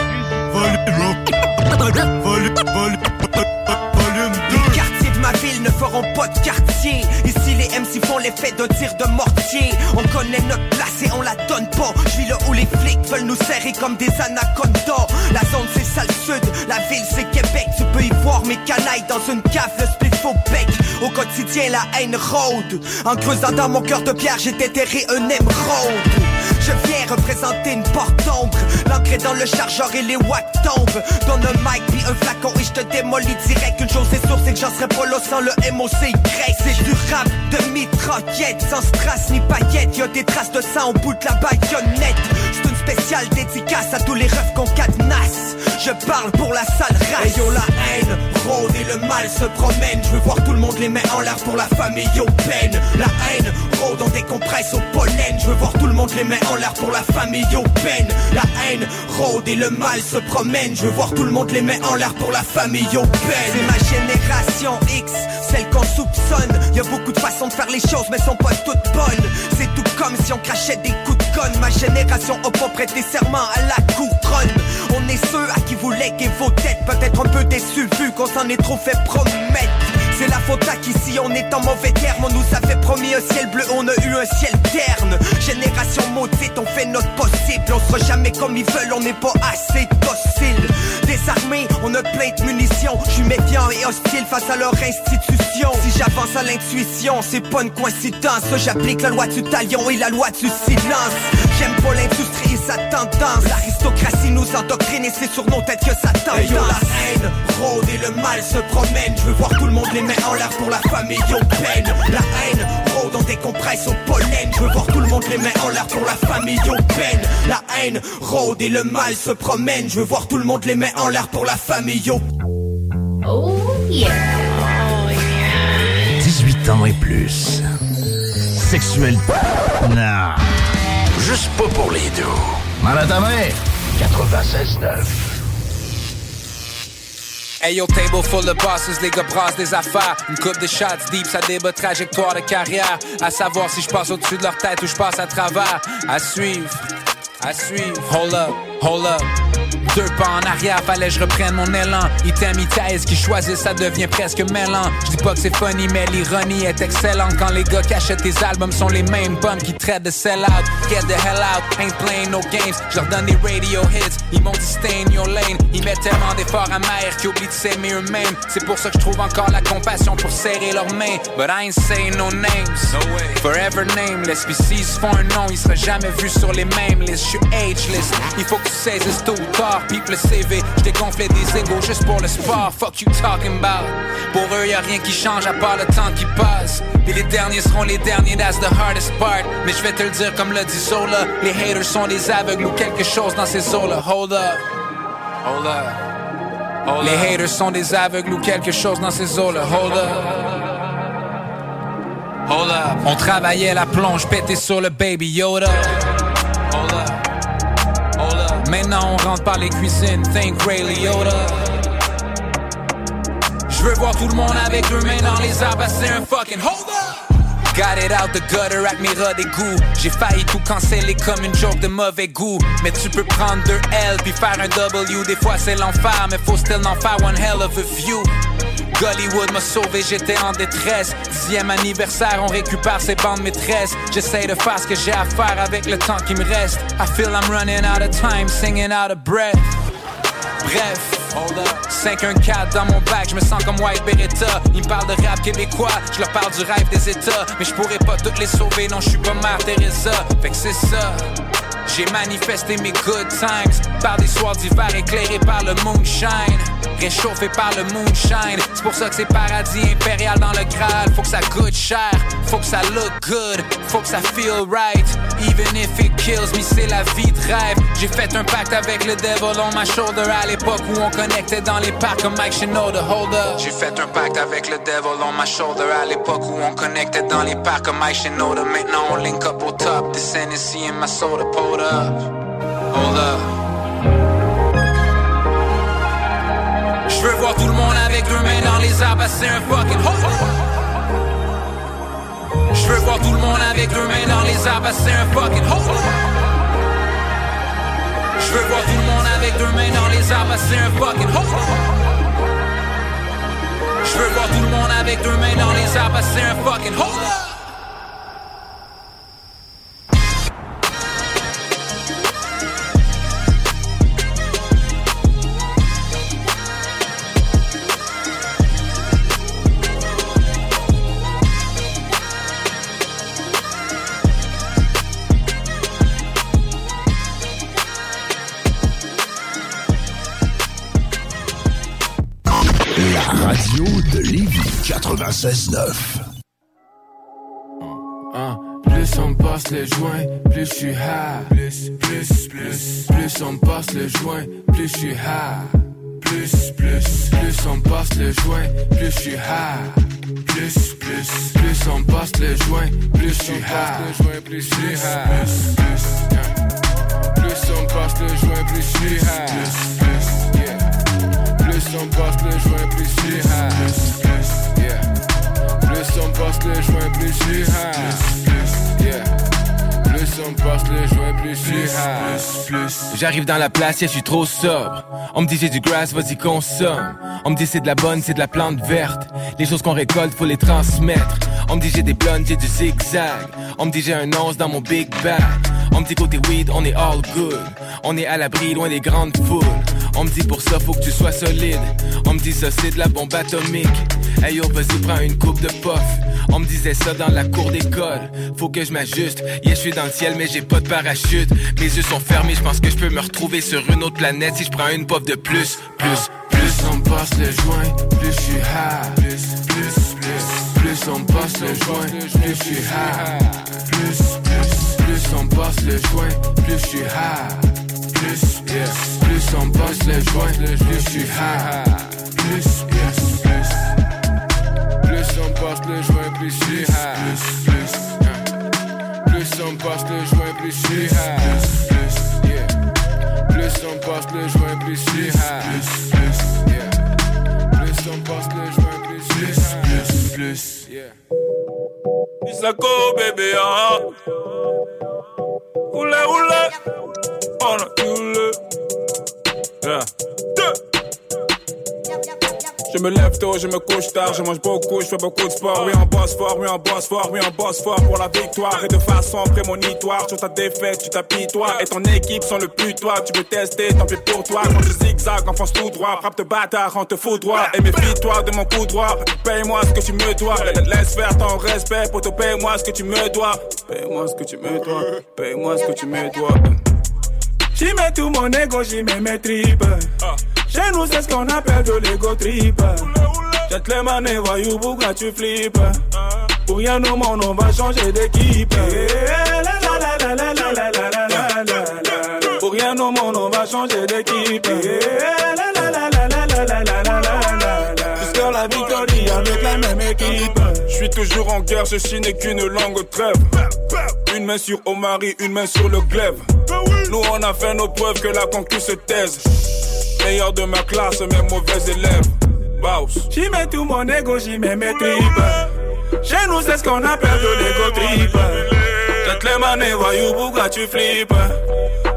Speaker 35: Ne feront pas de quartier. Ici, les MC font l'effet d'un tir de mortier. On connaît notre place et on la donne pas. Je vis là où les flics veulent nous serrer comme des anacondas. La zone c'est ça le sud, la ville c'est Québec. Tu peux y voir mes canailles dans une cave, le split faux bec. Au quotidien la haine rôde. En creusant dans mon cœur de pierre, j'ai déterré un émeraude. Je viens représenter une porte d'ombre. L'encre dans le chargeur et les watts tombent. Donne un mic puis un flacon et je te démolis direct. Une chose est sûre c'est que j'en serais pas sans le MOC grec. C'est du rap de mitraillette Sans strass ni paillettes. Y'a des traces de sang au bout de la baïonnette. C'est une spéciale dédicace à tous les refs qu'on cadenasse. Je parle pour la sale race. La haine et le mal se promène. Je veux voir tout le monde les mains en l'air pour la famille au peine. La haine rôde on décompresse au pollen. Je veux voir tout le monde les mains en l'air pour la famille au peine. La haine rôde et le mal se promène Je veux voir tout le monde les mains en l'air pour la famille au peine. C'est ma génération X, celle qu'on soupçonne. Y a beaucoup de façons de faire les choses mais sont pas toutes bonnes. C'est tout comme si on crachait des coups de conne. Ma génération a pas prêté serment à la couronne. On est ceux à qui vous léguez vos têtes. Peut-être un peu déçus vu qu'on s'en est trop fait promettre c'est la faute à qu'ici on est en mauvais terme. On nous avait promis un ciel bleu, on a eu un ciel terne. Génération maudite, on fait notre possible. On sera jamais comme ils veulent, on n'est pas assez docile. Désarmé, on a plein de munitions. Je suis méfiant et hostile face à leur institution. Si j'avance à l'intuition, c'est pas une coïncidence. J'applique la loi du talion et la loi du silence. J'aime pas l'industrie et sa tendance. L'aristocratie nous endoctrine et c'est sur nos têtes que ça tendance hey yo, la haine rôde et le mal se promène Je veux voir tout le monde les mets en l'air pour la famille au peine La haine rôde dans des compresses au pollen. Je veux voir tout le monde les mains en l'air pour la famille au peine La haine rôde et le mal se promène. Je veux voir tout le monde les mains en l'air pour la famille au
Speaker 60: Oh yeah.
Speaker 36: 18 ans et plus. Sexuel. Non. Juste pas pour les deux Maladamé 96.9
Speaker 61: Ayo, yo table full of bosses, les gars brassent des affaires. Une coupe de shots deep, ça débat trajectoire de carrière. À savoir si je passe au-dessus de leur tête ou je passe à travers. À suivre, à suivre. Hold up, hold up. Deux pas en arrière, fallait je reprenne mon élan. Item, thèse qui choisit, ça devient presque mêlant. Je dis pas que c'est funny, mais l'ironie est excellente. Quand les gars qui achètent tes albums sont les mêmes bums qui traitent de sell out. Get the hell out, ain't playing no games. Je leur donne des radio hits, ils m'ont dit stay in your lane. Ils mettent tellement d'efforts amers qu'ils oublient de s'aimer eux-mêmes. C'est pour ça que je trouve encore la compassion pour serrer leurs mains. But I ain't saying no names. No way. Forever nameless. Puis s'ils se font un nom, ils seraient jamais vus sur les mêmes listes. Je suis ageless. Il faut que tu saisisses tôt tard. People le CV, j't'ai gonflé des égaux juste pour le sport. Fuck you talking about. Pour eux, y a rien qui change à part le temps qui passe. Et les derniers seront les derniers, that's the hardest part. Mais je vais te le dire comme l'a dit Zola. Les haters sont des aveugles ou quelque chose dans ces eaux-là. Hold up. Hold up. Hold les haters sont des aveugles ou quelque chose dans ces eaux-là. Hold up. Hold up. On travaillait la plonge, pété sur le baby Yoda. Hold up. Maintenant on rentre par les cuisines, think Ray Liotta. Je veux voir tout le monde avec deux mains dans les arbres, c'est un fucking hold up. Got it out the gutter avec mes rats. J'ai failli tout canceller comme une joke de mauvais goût. Mais tu peux prendre deux L puis faire un W. Des fois c'est l'enfer, mais faut still en faire one hell of a view. Gollywood m'a sauvé, j'étais en détresse. Dixième anniversaire, on récupère ses bandes maîtresses. J'essaie de faire ce que j'ai à faire avec le temps qui me reste. I feel I'm running out of time, singing out of breath. Bref, 514 dans mon bac, je me sens comme White Beretta. Ils me parlent de rap québécois, je leur parle du rêve des États. Mais je pourrais pas toutes les sauver, non, je suis pas Mère Teresa. Fait que c'est ça. J'ai manifesté mes good times par des soirs d'hiver éclairés par le moonshine, réchauffé par le moonshine. C'est pour ça que c'est paradis impérial dans le Graal. Faut que ça coûte cher, faut que ça look good, faut que ça feel right. Even if it kills me, c'est la vie de rêve. J'ai fait un pacte avec le devil on my shoulder à l'époque où on connectait dans les parcs comme Mike Shinoda. Hold up. J'ai fait un pacte avec le devil on my shoulder à l'époque où on connectait dans les parcs comme Mike Shinoda. Maintenant on link up au top. This Hennessy in my soda, pulled up. Hold up. Veux voir tout le monde avec deux mains dans les arbres, c'est un fucking. Je veux voir tout le monde avec deux mains dans les arbres, c'est un fucking. Je veux voir tout le monde avec deux mains dans les arbres, c'est un fucking. Je veux voir tout le monde avec deux mains dans les arbres, c'est un fucking
Speaker 36: 96.9.
Speaker 62: Plus on passe les joints, plus je high. Plus, plus, plus. Plus on passe les joints, plus je. Plus, plus, plus on passe les joints, plus je. Plus, plus, plus on passe les joints, plus je suis high. Plus, plus, plus, plus. On passe le joint, plus je high. Plus, plus. Plus on passe le joint, plus je suis high. Plus, on passe le joint, plus high. Yeah. Plus on passe le joint, plus je suis high. Plus,
Speaker 63: J'arrive dans la place, yeah, je suis trop sobre. On me dit j'ai du grass, vas-y consomme. On me dit c'est de la bonne, c'est de la plante verte. Les choses qu'on récolte, faut les transmettre. On me dit j'ai des blondes, j'ai du zigzag. On me dit j'ai un once dans mon big bag. On me dit côté weed, on est all good. On est à l'abri, loin des grandes foules. On me dit pour ça, faut que tu sois solide. On me dit ça, c'est de la bombe atomique. Hey yo, vas-y, prends une coupe de puff. On me disait ça dans la cour d'école. Faut que je m'ajuste. Yeah, je suis dans le ciel, mais j'ai pas de parachute. Mes yeux sont fermés, je pense que je peux me retrouver sur une autre planète si je prends une puff de plus. Plus,
Speaker 62: Plus on passe les joints, plus je suis high. Plus, plus, plus. Plus on passe les joints, plus je suis high. Plus, plus, plus on passe les joints, plus je suis high. Plus, yeah. Plus on passe les joints, plus je suis high. Plus, plus, plus. Plus on passe les joints, plus je suis high. Plus, plus. Plus on passe les joints, plus je suis high. Plus, plus, yeah. Plus on passe le joint, plus je suis high. Plus, plus, yeah. Plus on passe le joint, plus je suis high. Plus, plus, yeah.
Speaker 17: Isako bébé ah Oulé oulé On a oulé Yeah Je me lève tôt, je me couche tard, je mange beaucoup, je fais beaucoup de sport. Oui, on bosse fort, oui, on bosse fort, oui, on bosse fort pour la victoire. Et de façon prémonitoire, sur ta défaite, tu t'apitoies. Et ton équipe sont le plus toi, tu veux tester, tant pis pour toi. Quand tu zigzag, enfonce tout droit, frappe de bâtard, on te fout droit. Et méfie-toi de mon coup droit, paye-moi ce que tu me dois. Laisse faire ton respect, pour te paye-moi ce que tu me dois. Paye-moi ce que tu me dois, paye-moi ce que tu me dois. J'y mets tout mon ego, j'y mets mes tripes. Chez nous, c'est ce qu'on appelle de l'ego trip. Jette les manées, voyou, pourquoi tu flippes? Pour rien au monde, on va changer d'équipe. Pour rien au monde, on va changer d'équipe. Jusqu'à la victoire avec la même équipe. Je suis toujours en guerre, ceci n'est qu'une longue trêve. Une main sur Omari, une main sur le glaive. Nous on a fait nos preuves que la concurrence se taise. Meilleur de ma classe, mes mauvais élèves. Baus. J'y mets tout mon ego, j'y mets mes tripes. Chez nous, c'est ce qu'on appelle de l'ego trip. Jette les manées, voyou, pourquoi tu flippes?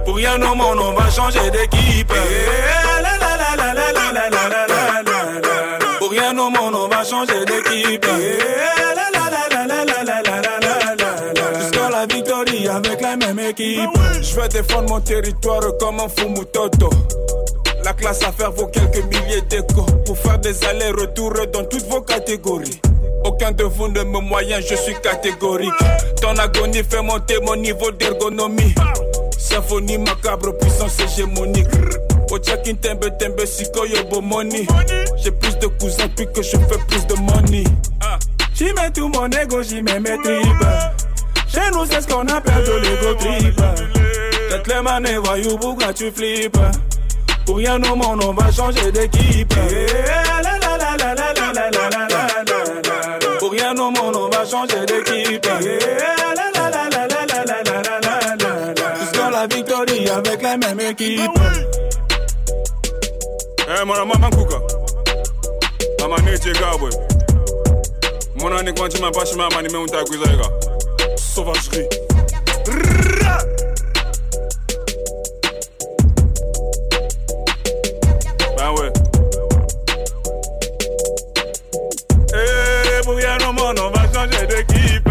Speaker 17: Pour rien au monde, on va changer d'équipe. Pour rien au monde, on va changer d'équipe. Équipe. Je vais défendre mon territoire comme un fou moutoto. La classe à faire vaut quelques milliers d'échos pour faire des allers-retours dans toutes vos catégories. Aucun de vous ne me moyen, je suis catégorique. Ton agonie fait monter mon niveau d'ergonomie. Symphonie macabre, puissance hégémonique. Ochakin tembe tembe siko yobo money. J'ai plus de cousins puis que je fais plus de money. J'y mets tout mon ego, j'y mets mes tripes. Chez nous, c'est ce qu'on appelle de l'ego trip. Jette les manées, voyou, pourquoi tu flippes? Pour rien au monde, on va changer d'équipe. Pour rien au monde, on va changer d'équipe. Jusqu'à la victoire avec la même équipe. Eh, mwana mama kuka. Mama neche kabwe. Mwana ni kwanchi mapashi mama nimeunta kuizaika. Sauvagerie. Ben ouais. Eh, on va changer d'équipe.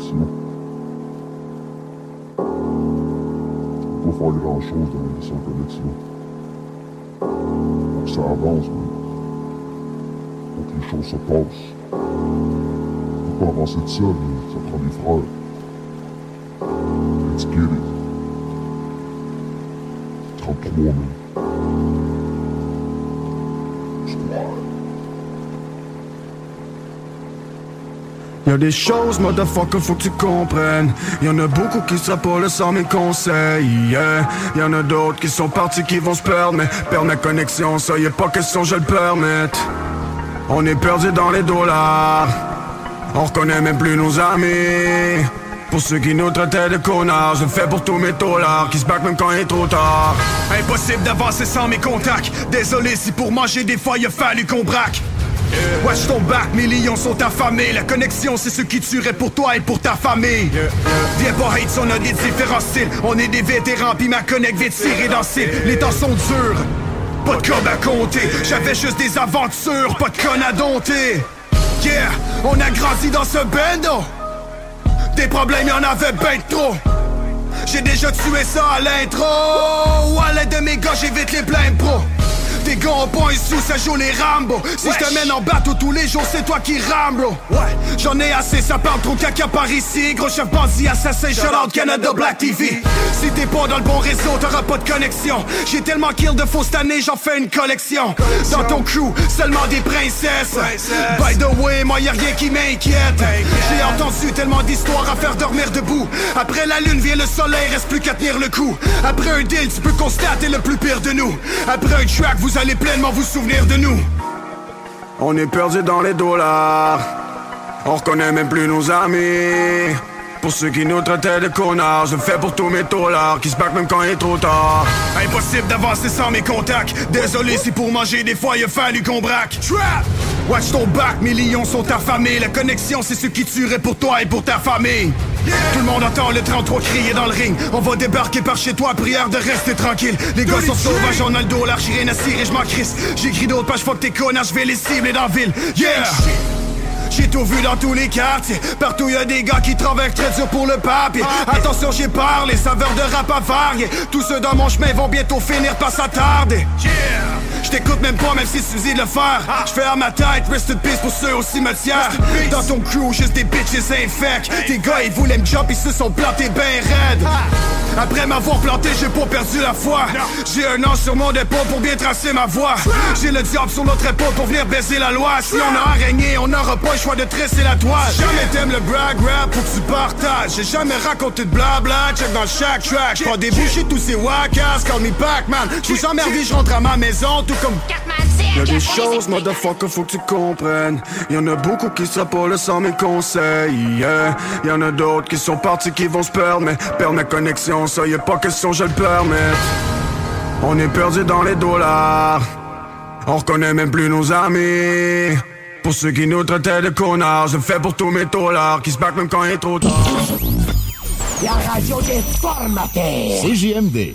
Speaker 56: Tu peux pas faire grand chose dans vie sans connexion. Faut que ça avance. Faut que les choses se passent. Peux pas avancer de seul, man. Ça prend des frères. Let's get it. 33, man.
Speaker 34: Y'a des choses, motherfucker, faut que tu comprennes. Y'en a beaucoup qui seraient pas là sans mes conseils. Yeah. Y'en a d'autres qui sont partis qui vont se perdre, mais perdre ma connexion, ça y est pas question, je le permette. On est perdu dans les dollars. On reconnaît même plus nos amis. Pour ceux qui nous traitaient de connards, je le fais pour tous mes dollars qui se battent même quand il est trop tard. Impossible d'avancer sans mes contacts. Désolé si pour manger des fois il a fallu qu'on braque. Wesh ton bac, mes lions sont affamés. La connexion c'est ce qui tuerait pour toi et pour ta famille. Viens pas hate, on a des différents styles. On est des vétérans puis ma connect vient tirer dans le Les temps sont durs, pas de com à compter. J'avais juste des aventures, pas de connes à dompter. Yeah, on a grandi dans ce bando. Des problèmes y'en avait ben trop. J'ai déjà tué ça à l'intro. À l'aide de mes gars j'évite les blèmes pro Des gars en point sous, ça joue les Rambo. Si je te mène en bateau tous les jours, c'est toi qui rame, bro Ouais, j'en ai assez, ça parle trop caca par ici. Gros chef bandit, assassin, shout out Canada Black TV Si t'es pas dans le bon réseau, t'auras pas de connexion. J'ai tellement kill de faux cette année, j'en fais une collection. Dans ton crew, seulement des princesses. By the way, moi y'a rien qui m'inquiète. J'ai entendu tellement d'histoires à faire dormir debout. Après la lune vient le soleil, reste plus qu'à tenir le coup. Après un deal, tu peux constater le plus pire de nous. Après un track, vous allez pleinement vous souvenir de nous. On est perdu dans les dollars. On reconnaît même plus nos amis pour ceux qui nous traitaient de connards, je le fais pour tous mes dollars qui se battent même quand il est trop tard. Impossible d'avancer sans mes contacts. Désolé si pour manger des fois il a fallu qu'on braque. Trap! Watch ton back, mes lions sont affamés. La connexion, c'est ce qui tuerait pour toi et pour ta famille. Tout le monde entend le 33 crier dans le ring. On va débarquer par chez toi, prière de rester tranquille. Les gars sont sauvages, on a le dollar, j'ai rien à cirer, je m'en crisse. J'écris d'autres pages, fuck tes connards, je vais les cibler dans la ville. Yeah! J'ai tout vu dans tous les quartiers. Partout y a des gars qui travaillent très dur pour le papier. Attention j'ai parlé, saveurs de rap à varier Tous ceux dans mon chemin vont bientôt finir par s'attarder. Je t'écoute même pas même si Suzy de le faire. Je fais à ma tête, rest in peace pour ceux au cimetière. Dans ton crew, juste des bitches infects. Tes gars ils voulaient me jump, ils se sont plantés ben raides. Après m'avoir planté, j'ai pas perdu la foi. J'ai un an sur mon épaule pour bien tracer ma voie J'ai le diable sur notre épaule pour venir baiser la loi. Si on a araignée, on n'aura pas choix de tresser la toile. Jamais t'aimes le brag rap, faut que tu partages. J'ai jamais raconté de blabla, check dans chaque track. J'prends des bouchées tous ces wackas, call me Pac-Man. J'suis emmerdé, je rentre à ma maison tout comme Y'a des choses, motherfucker, faut que tu comprennes. Y'en a beaucoup qui seraient pas là sans mes conseils. Yeah. Y'en a d'autres qui sont partis qui vont se perdre Mais perdre ma connexion, ça y est pas question, je le permette On est perdu dans les dollars. On reconnaît même plus nos amis pour ceux qui nous traitaient de connards, je le fais pour tous mes dollars qui se battent même quand il est trop tard.
Speaker 1: La radio des formateurs.
Speaker 21: CJMD.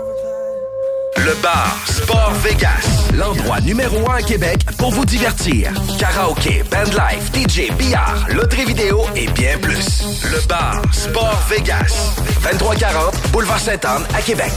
Speaker 3: Le bar Sport Vegas, l'endroit numéro un à Québec pour vous divertir. Karaoke, bandlife, DJ, billard, loterie vidéo et bien plus. Le bar Sport Vegas, 2340 Boulevard Sainte-Anne à Québec.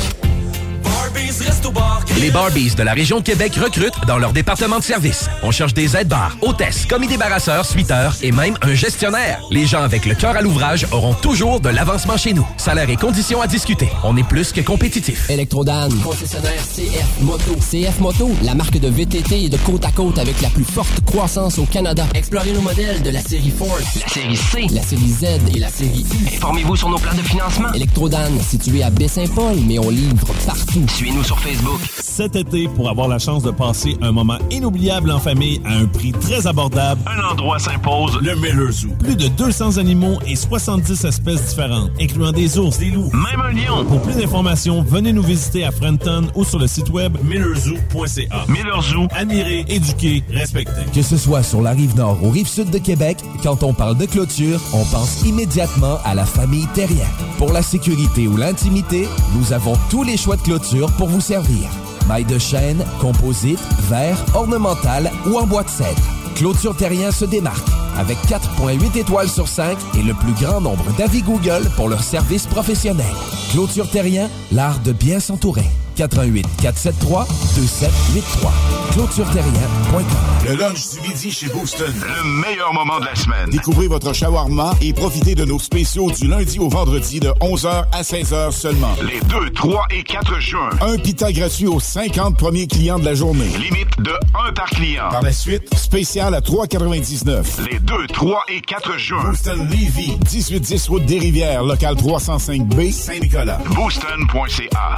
Speaker 3: Les Barbies de la région de Québec recrutent dans leur département de service. On cherche des aides-bars, hôtesses, commis débarrasseurs, suiteurs et même un gestionnaire. Les gens avec le cœur à l'ouvrage auront toujours de l'avancement chez nous. Salaire et conditions à discuter. On est plus que compétitif.
Speaker 9: Electrodan, concessionnaire CF Moto. CF Moto, la marque de VTT et de côte à côte avec la plus forte croissance au Canada. Explorez nos modèles de la série Force,
Speaker 8: La série C.
Speaker 9: la série Z et la série U.
Speaker 8: Informez-vous sur nos plans de financement.
Speaker 9: Electrodan, situé à Baie-Saint-Paul, mais on livre partout.
Speaker 8: Suivez-nous sur Facebook.
Speaker 23: Cet été, pour avoir la chance de passer un moment inoubliable en famille à un prix très abordable,
Speaker 7: Un endroit s'impose, le Miller Zoo.
Speaker 23: plus de 200 animaux et 70 espèces différentes, incluant des ours, des loups.
Speaker 7: Même un lion.
Speaker 23: Pour plus d'informations, venez nous visiter à Frenton ou sur le site web millerzoo.ca.
Speaker 7: Miller Zoo.
Speaker 23: Admirer, éduquer, respecter.
Speaker 64: Que ce soit sur la rive nord ou rive sud de Québec, quand on parle de clôture, on pense immédiatement à la famille Terrien. Pour la sécurité ou l'intimité, nous avons tous les choix de clôture pour vous servir. Maille de chêne, composite, verre, ornemental ou en bois de cèdre. Clôture Terrien se démarque avec 4.8 étoiles sur 5 et le plus grand nombre d'avis Google pour leur service professionnel. Clôture Terrien, l'art de bien s'entourer. 88 473 2783. ClôtureTerrien.com.
Speaker 6: Le lunch du midi chez Booston.
Speaker 7: Le meilleur moment de la semaine.
Speaker 6: Découvrez votre shawarma et profitez de nos spéciaux du lundi au vendredi de 11h à 16h seulement.
Speaker 7: Les 2, 3 et 4 juin.
Speaker 6: Un pita gratuit aux 50 premiers clients de la journée.
Speaker 7: Limite de 1 par client.
Speaker 6: Par la suite, spécial à 3,99.
Speaker 7: Les 2, 3 et 4 juin.
Speaker 6: Booston Levy, 1810 route des Rivières, local 305B, Saint-Nicolas.
Speaker 7: Booston.ca.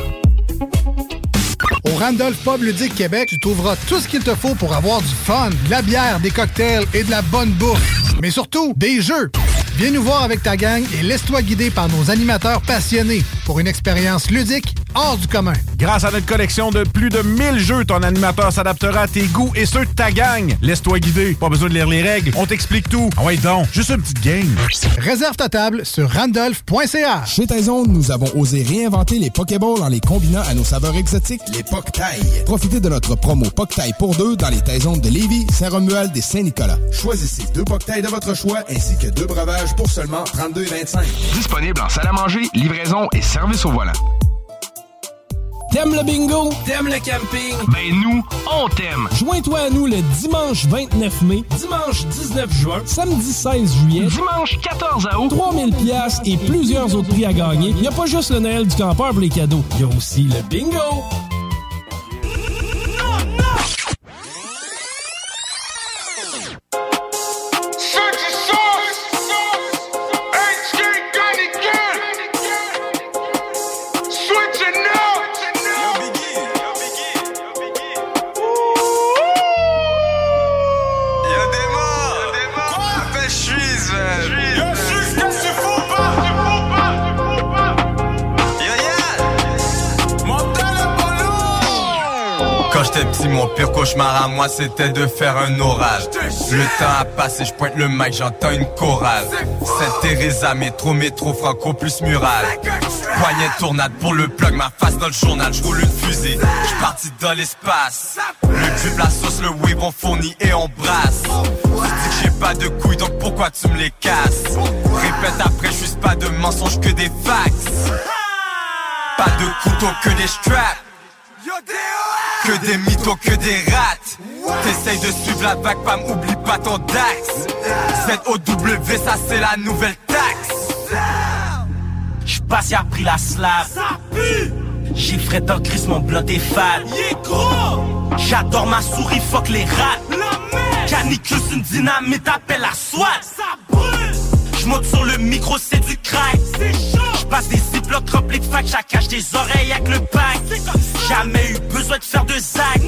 Speaker 65: Au Randolph Pub Ludique Québec, tu trouveras tout ce qu'il te faut pour avoir du fun, de la bière, des cocktails et de la bonne bouffe. Mais surtout, des jeux. Viens nous voir avec ta gang et laisse-toi guider par nos animateurs passionnés pour une expérience ludique hors du commun.
Speaker 66: Grâce à notre collection de plus de 1000 jeux, ton animateur s'adaptera à tes goûts et ceux de ta gang. Laisse-toi guider. Pas besoin de lire les règles. On t'explique tout. Ah ouais donc, juste une petite game.
Speaker 65: Réserve ta table sur randolph.ca.
Speaker 21: Chez Taizone, nous avons osé réinventer les Pokéballs en les combinant à nos saveurs exotiques, les Poktail. Profitez de notre promo Poktail pour deux dans les Taizones de Lévis, Saint-Romuald et Saint-Nicolas. Choisissez deux Poktail de votre choix ainsi que deux breuvages pour seulement 32,25.
Speaker 7: Disponible en salle à manger, livraison et service au volant.
Speaker 67: T'aimes le bingo? T'aimes le camping?
Speaker 7: Ben nous, on t'aime.
Speaker 67: Joins-toi à nous le dimanche 29 mai, dimanche 19 juin, samedi 16 juillet,
Speaker 7: Dimanche 14 août.
Speaker 67: 3000 pièces et plusieurs autres prix à gagner. Il n'y a pas juste le Noël du campeur pour les cadeaux. Il y a aussi le bingo.
Speaker 68: Moi, c'était de faire un orage. Le temps a passé, je pointe le mic, j'entends une chorale. Sainte-Thérésa, métro, métro, franco plus mural. Poignet tournade pour le plug, ma face dans le journal, je roule une fusée. Je parti dans l'espace. Le tube, la sauce, le wave, on fournit et on brasse. Que j'ai pas de couilles, donc pourquoi tu me les casses? Répète après, je suis pas de mensonges que des facts. Pas de couteau que des straps. Que des mythos, que des rats. T'essayes de suivre la vague, pas m'oublie pas ton Dax. ZOW, ça c'est la nouvelle taxe.
Speaker 69: J'passe, y'a pris la slab. J'ai frais dans Chris, mon blanc est fade. J'adore ma souris, fuck les rats. Canicule, une dynamite, appelle la SWAT. J'monte sur le micro, c'est du crack. J'passe des ziplocs remplis de fac, cache des oreilles avec le pack. Jamais eu besoin de faire de zag.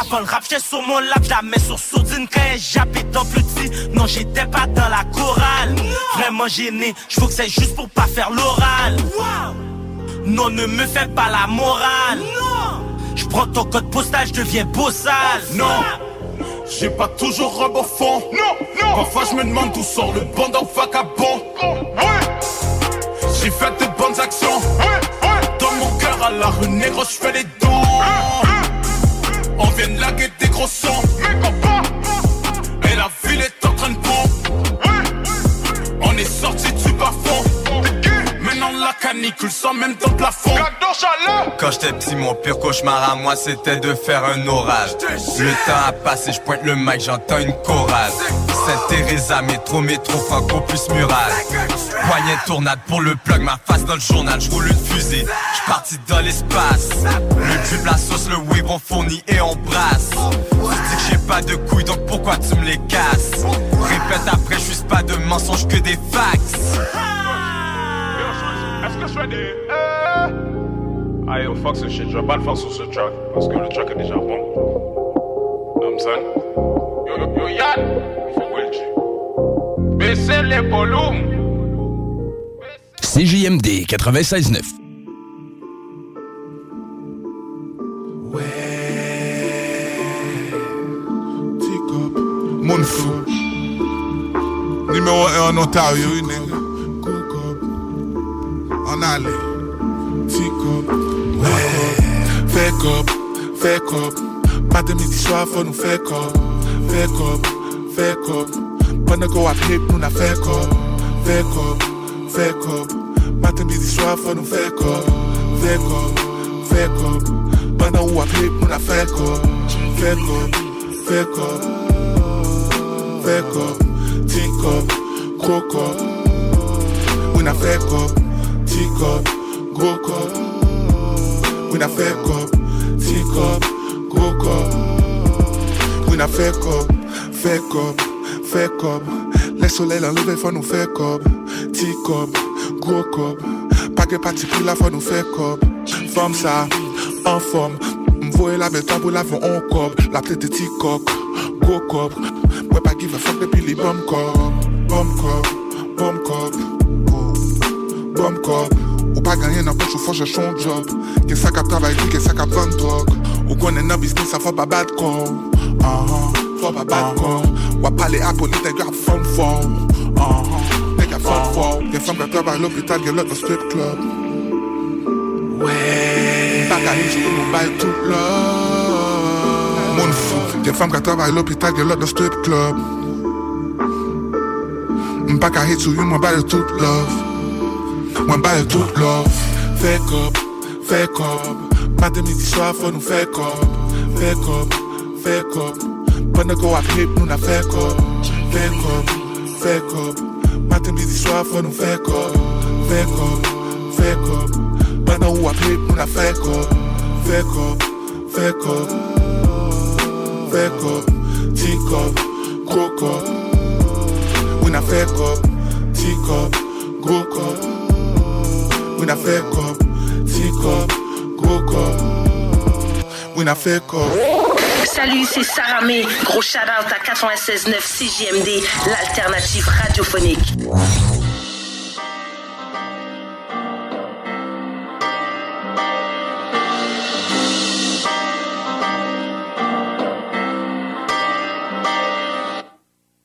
Speaker 69: Avant le rap, j'étais sur mon lap, j'la sur sourdine quand j'appelle dans petit. Non, j'étais pas dans la chorale. Vraiment gêné, j'voue que c'est juste pour pas faire l'oral. Non, ne me fais pas la morale. J'prends ton code postal, j'deviens beau sale.
Speaker 70: Non. J'ai pas toujours un bon fond. Non, non. Parfois je me demande d'où sort le bon d'un vagabond. J'ai fait de bonnes actions. Dans mon cœur à la rue négro, je fais les dons. On vient de laguer des gros sons. Canicule sans même dans le plafond.
Speaker 68: Quand j'étais petit, mon pire cauchemar à moi, c'était de faire un orage. Le temps a passé, je pointe le mic, j'entends une chorale. Sainte-Thérésa, métro, métro, franco plus mural. Poignet tournade pour le plug, ma face dans le journal, je roule une fusée. Je parti dans l'espace. Le tube, la sauce, le wave, on fournit et on brasse. Tu dis que j'ai pas de couilles, donc pourquoi tu me les casses? Répète après, je suis pas de mensonges que des facts.
Speaker 70: Est-ce que je fais des. Euh... Ah yo, fuck ce shit, je vais pas le faire sur ce track parce que le track est déjà bon. Saying. Yo, yo, yo, Yann, faut Welch. Baissez les volumes.
Speaker 64: CJMD 96.9.
Speaker 71: Mon fou. Numéro 1 en Ontario, une En allée. Tico. Ouais. Fait cop, fait cop. Pas de midi soir, faut nous faire cop. Fait cop, fait cop. Pendant qu'on a pris, nous n'a fait cop. Fait cop, fait cop. Pas de midi soir, faut nous faire cop. Fait cop, fait cop. Pendant qu'on a pris, nous n'a fait cop. Fait cop, fait cop. Fait cop, tic cop, gros cop. We n'a fait Ti kop, gro kop Mwen a fe kop Ti kop, gro kop Mwen a fe kop Fe kop, fe kop Le solel anleve fwa nou fe kop Ti kop, gro kop Pake pati pou la fwa nou fe kop Fom sa, an fom Mvoye la bel tabou la fwa an kop La ple te ti kok, gro kop Mwen pa give a fok depi li bom kop Bom kop cop. Ou pas gagner n'importe où, faut chercher son job. Qu'est-ce ça cap travail, qu'est-ce ça cap vendre drogue. Ou connaît un business, ça faut pas bad. Uh-huh, faut pas bad. Ou parler à police, t'es grave fun for. Uh-huh, t'es grave fun for. Des femmes qui travaillent à l'hôpital, qui l'autre strip club. Pas gagner, je peux nous bailler tout là. Mon fou. Des femmes qui travaillent à l'hôpital, qui l'autre strip club. M'pas qu'à hit sur you, moi bailler tout love. Moi bailler tout love. Fake up, fake up. Pas de midi soir, faut nous fake up. Fake up, fake up. Pendant qu'on a clip, nous n'a fake up. Fake up, fake up. Pas de midi soir, faut nous fake up. Fake up, fake up. Pendant qu'on a clip, nous n'a fake up. Fake up, fake up. Fake up, tick up, gros up. We n'a fake up, tick up, gros up. Go
Speaker 72: Salut, c'est Sarah May. Gros shout-out à 96.9 CJMD, l'alternative radiophonique.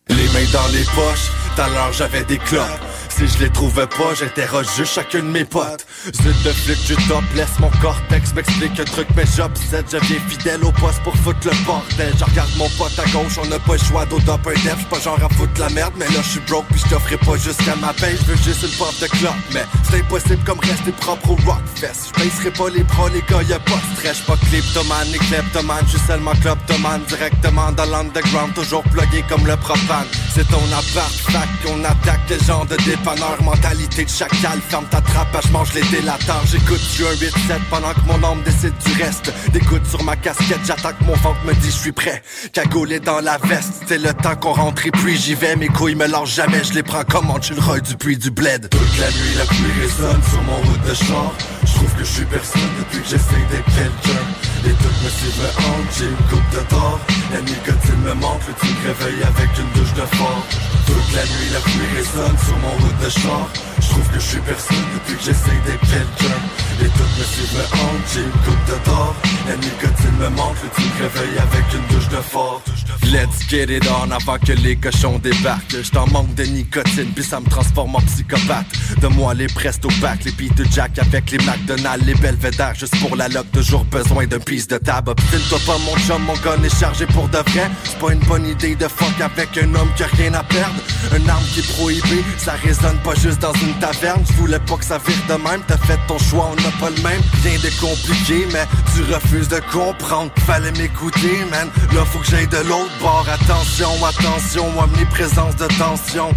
Speaker 18: Les mains dans les poches, tout à j'avais des clopes. Je les trouvais pas, j'interroge juste chacun de mes potes. Zut de flic du top, laisse mon cortex m'explique un truc, mais j'obsède. Je viens fidèle au poste pour foutre le bordel. Je regarde mon pote à gauche, on n'a pas le choix d'autop un def. Pas genre à foutre la merde, mais là je suis broke, puis je pas jusqu'à ma paix. Je veux juste une porte de clope, mais c'est impossible comme rester propre au Rockfest. Je pas les bras, les gars, y'a pas de stress. Pas kleptomane ni kleptomane, j'suis seulement kleptomane. Directement dans l'underground, toujours plugué comme le propane. C'est ton appart, fac qu'on attaque le genre de dépanneur. Mentalité de chacal, ferme ta trappe, je mange les délateurs. J'écoute du 1 8 7 pendant que mon âme décide du reste. D'écoute sur ma casquette, j'attaque mon ventre, me dit je suis prêt. Cagoulé dans la veste, c'est le temps qu'on rentre et puis j'y vais. Mes couilles me lâchent jamais, je les prends comme on le roy du puits du bled. Toute la nuit, la pluie résonne sur mon route de char. Je trouve que je suis personne depuis que j'essaie d'être quelqu'un. Et toutes me suivent en j'ai une coupe de tort. La nicotine me manque, le tu me réveilles avec une douche de fort. Toute la nuit, la pluie résonne sur mon route de char. Je trouve que je suis personne depuis que j'essaie d'être quelqu'un. Et toutes me suivent en j'ai une coupe de tort. La nicotine me manque, le tu me réveilles avec une douche de fort. Let's get it on avant que les cochons débarquent. J't'en manque de nicotine, puis ça me transforme en psychopathe. De moi les Presto Pack, les Peter Jack avec les McDonald's, les Belvedere, juste pour la loc. Toujours besoin d'un piece de table. Obstine-toi pas mon chum, mon gun est chargé pour de vrai. C'est pas une bonne idée de fuck avec un homme qui a rien à perdre. Un arme qui est prohibée, ça résonne pas juste dans une taverne. Je voulais pas que ça vire de même, t'as fait ton choix, on n'a pas le même. Rien de compliqué, mais tu refuses de comprendre. Fallait m'écouter, man. Là faut que j'aille de l'autre bord. Attention, attention, omniprésence de tension.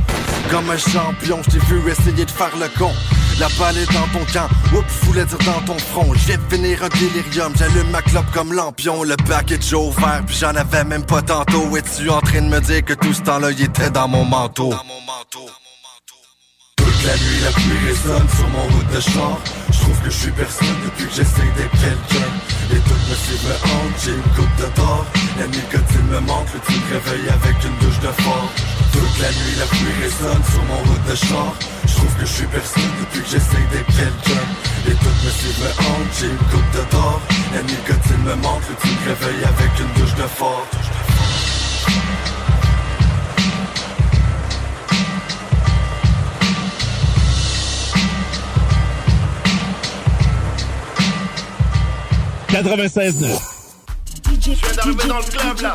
Speaker 18: Comme un champion, je t'ai vu essayer de faire le con. La balle est dans ton camp, oups, voulais dire dans ton front. De finir un délirium, j'allume ma clope comme lampion. Le package ouvert, puis j'en avais même pas tantôt. Es-tu en train de me dire que tout ce temps-là, il était dans mon manteau? Toute la nuit, la pluie résonne sur mon route de char. Je trouve que je suis personne depuis que j'essaie d'être quelqu'un. Et toutes me suivent en j'ai une coupe de tort. La nicotine me manque, le tu me réveilles avec une douche de fort. Toute la nuit, la pluie résonne sur mon route de char. Je trouve que je suis personne depuis que j'essaie d'être quelqu'un. Et toutes me suivent en j'ai une coupe de tort. La nicotine me manque, le tu me réveilles avec une douche de fort.
Speaker 23: « 96.9.
Speaker 73: Je viens d'arriver dans le club là.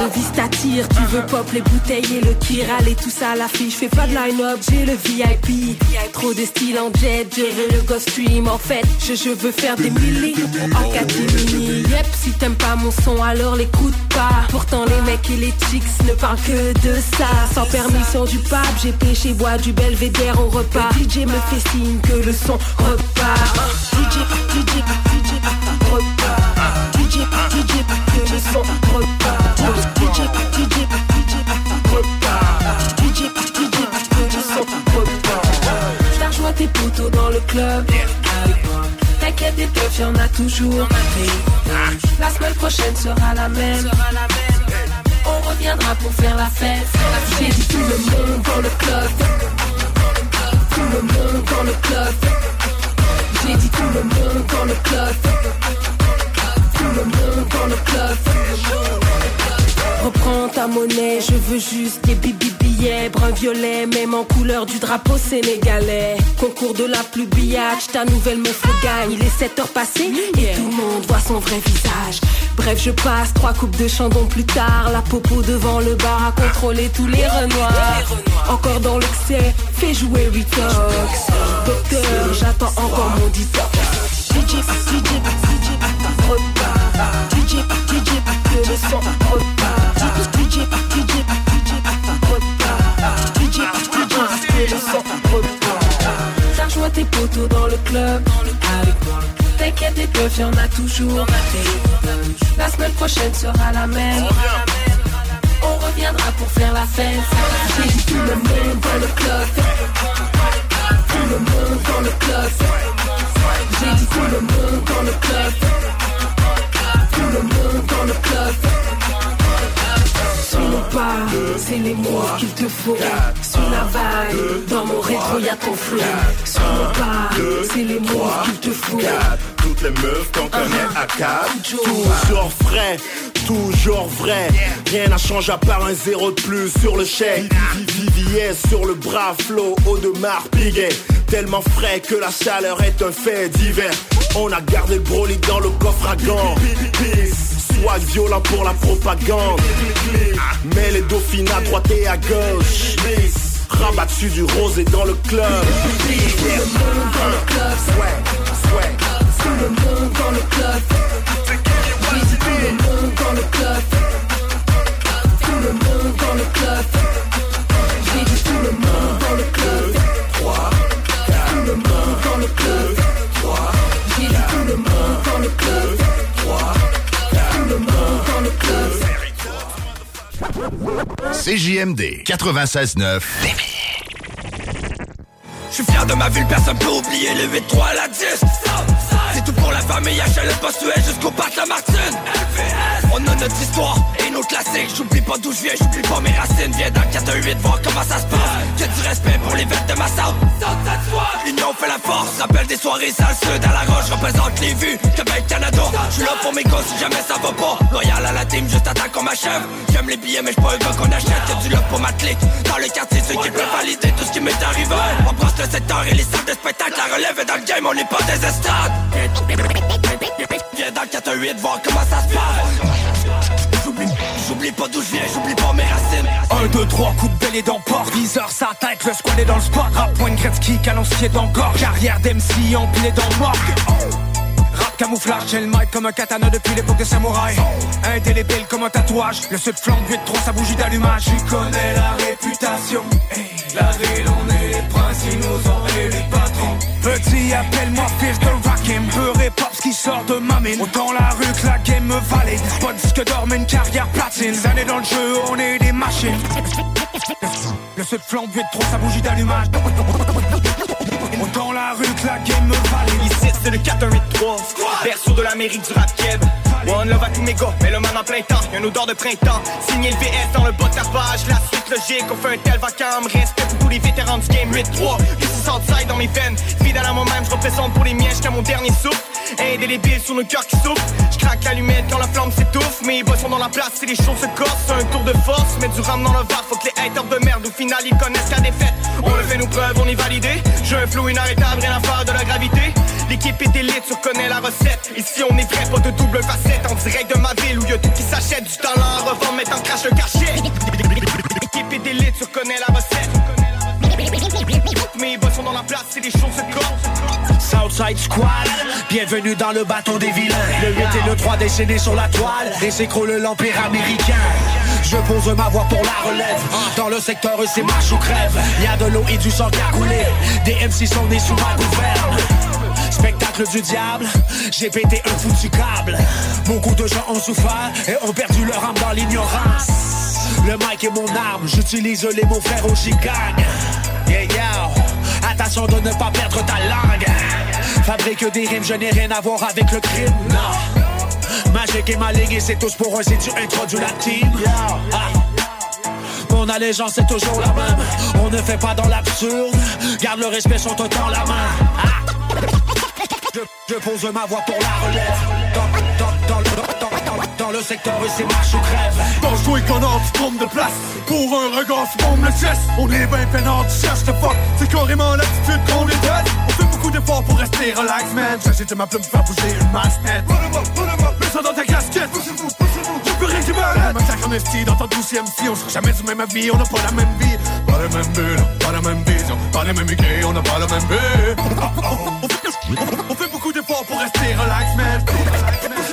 Speaker 74: Le vice t'attire, tu veux pop les bouteilles et le kiral et tout ça à l'affiche. Fais pas de line-up, j'ai le VIP. Trop de style en jet, je veux le ghost stream. En fait, je, je veux faire des milliers en catimini. Yep, si t'aimes pas mon son, alors l'écoute pas. Pourtant, les mecs et les chicks ne parlent que de ça. Sans permission du pape, j'ai pêché, bois du belvédère au repas. Le DJ me fait signe que le son repart. DJ, DJ, DJ, repart. DJ, DJ, que le son repart. Tes poteaux dans le club. T'inquiète des teufs, y'en a toujours. La semaine prochaine sera la même. On reviendra pour faire la fête. J'ai dit tout le monde dans le club. Tout le monde dans le club. J'ai dit tout le monde dans le club. Tout le monde dans le club. Reprends ta monnaie, je veux juste des bibi billets brun violet, même en couleur du drapeau sénégalais. Concours de la plus billage, ta nouvelle meuf le gagne. Il est 7 heures passées et tout le monde voit son vrai visage. Bref, je passe trois coupes de chandon plus tard. La popo devant le bar à contrôler tous les renoirs. Encore dans l'excès, fais jouer Retox. Docteur, j'attends encore mon detox. DJ, DJ, DJ, repart. DJ, DJ, que le son repart. T'as tes poteaux dans le club. T'inquiète, des keufs, y'en a toujours. La semaine prochaine sera la même. On reviendra pour faire la fête. J'ai tout le monde dans le club. Tout le monde dans le club. J'ai dit tout le monde dans le club. Tout le monde dans le club. Sinon pas, c'est les mots qu'il te faut. Sous la vague, dans mon rétro y'a ton flow. Sinon pas, c'est les mots qu'il te faut.
Speaker 14: toutes les meufs qu'on connaît à Cap. Toujours frais, toujours vrai. Rien n'a changé à part un zéro de plus sur le chèque. VVS sur le bras, flow, eau de mar, piguet. Tellement frais que la chaleur est un fait divers. On a gardé le broly dans le coffre à gants. Soit violent pour la propagande. Mais les dauphines à droite et à gauche. Rabattu du rosé dans le club.
Speaker 74: Tout le monde dans le club. Tout le monde dans le club.
Speaker 36: CJMD 96.9.
Speaker 75: Je suis fier de ma ville, personne peut oublier le 8-3 à la 10 C'est tout pour la famille, HL le postuel jusqu'au parc La Martine On a notre histoire nos classiques. J'oublie pas d'où je viens, j'oublie pas mes racines. Viens dans le 418 voir comment ça se passe. Y'a du respect pour les vettes de ma salle L'union fait la force, rappelle des soirées sales Sud à la roche, représente les vues. Québec, Canada, je suis là pour mes gosses si jamais ça va pas. Loyal à la team, juste attends qu'on m'achève. J'aime les billets mais j'suis pas un gars qu'on achète. Y'a du love pour ma clique. Dans le quartier, ceux qui peuvent valider tout ce qui m'est arrivé. On brasse le secteur et les salles de spectacle. La relève est dans le game, on n'est pas des estrades. Viens dans le 418 voir comment ça se passe J'oublie, pas d'où je viens, j'oublie pas mes racines.
Speaker 76: 1, 2, 3, coup de belé dans le port. Viseur, sa tête, le squad est dans le spot Rap, point Gretzky, canoncier dans le gorge Carrière d'MC, empilé dans morgue. Rap camouflage, j'ai le mic comme un katana depuis l'époque de samouraï. Indélébile comme un tatouage. Le sud flambe 8-3, sa bougie d'allumage. J'y connais la réputation. La ville, on est les princes, ils nous ont et patrons Petit, appelle-moi fils de Rakim. Peur et pop, ce qui sort de ma mine. Autant la rue que la game me valide. De disque d'or, une carrière platine. Des années dans le jeu, on est des machines. Le sud flambe 8-3, sa bougie d'allumage Autant la rue que la game me valide
Speaker 35: Ici c'est le 4-1-8-3 Berceau de l'Amérique du rap keb. One love à tous mes gars, mais le man en plein temps. Y'a une odeur de printemps, signé le VS dans le bas de ta page. La suite logique, on fait un tel vacarme. Respect pour tous les vétérans du game 8-3 Ici Southside dans mes veines, fidèle à moi-même Je représente pour les miens jusqu'à mon dernier souffle. Indélébile sur nos cœurs qui souffrent. Je craque l'allumette quand la flamme s'étouffe. Mes boys sont dans la place, c'est les choses se corsent. C'est un tour de force, mettre du rame dans le var Faut que les haters de merde au final ils connaissent la défaite. On le fait nos preuves, on est validé J'ai un flow inarrêtable, rien à faire de la gravité. L'équipe est élite, tu reconnais la recette. Ici on est vrai, pas de double facette. En direct de ma ville où y'a tout qui s'achète. Du talent à revendre, mettre en crash le cachet. L'équipe est élite, tu reconnais la recette Mes boss sont dans la place, c'est les choses se corsent
Speaker 76: Southside Squad, bienvenue dans le bateau des vilains. Le 8 et le 3 déchaînés sur la toile, et s'écroule l'empire américain. Je pose ma voix pour la relève. Dans le secteur, c'est marche ou crève. Y a de l'eau et du sang qui a coulé. Des MC sont nés sous ma gouverne. Spectacle du diable, j'ai pété un foutu câble. Beaucoup de gens ont souffert et ont perdu leur âme dans l'ignorance. Le mic est mon arme, j'utilise les mots frères au chicagne. Yeah. Attention de ne pas perdre ta langue. Fabrique des rimes, je n'ai rien à voir avec le crime. Non. Magique et maligne, c'est tous pour un, c'est tu introduis la team. Ah. Mon allégeance est toujours la même. On ne fait pas dans l'absurde. Garde le respect, sont autant la main. Ah. Je, pose ma voix pour la relève. Dans, dans, dans, dans, le secteur, c'est marche ou crève.
Speaker 77: Pense-toi qu'on a du trompe de place Pour un regard, tu bombes le chest On est ben peinard, tu cherches de fuck. C'est carrément l'attitude qu'on déteste On fait beaucoup d'efforts pour rester relax, man. J'agite ma plume faire bouger une masse net Mets ça dans ta casquette. Poussez-vous, poussez-vous Y'a plus rien qui m'arrête. Massacre dans ton douzième si On sera jamais du même avis, on n'a pas la même vie. Pas la même bulle, pas la même vision Pas les mêmes idées, on n'a pas la même vie. On fait- On fait beaucoup d'efforts pour rester relax, man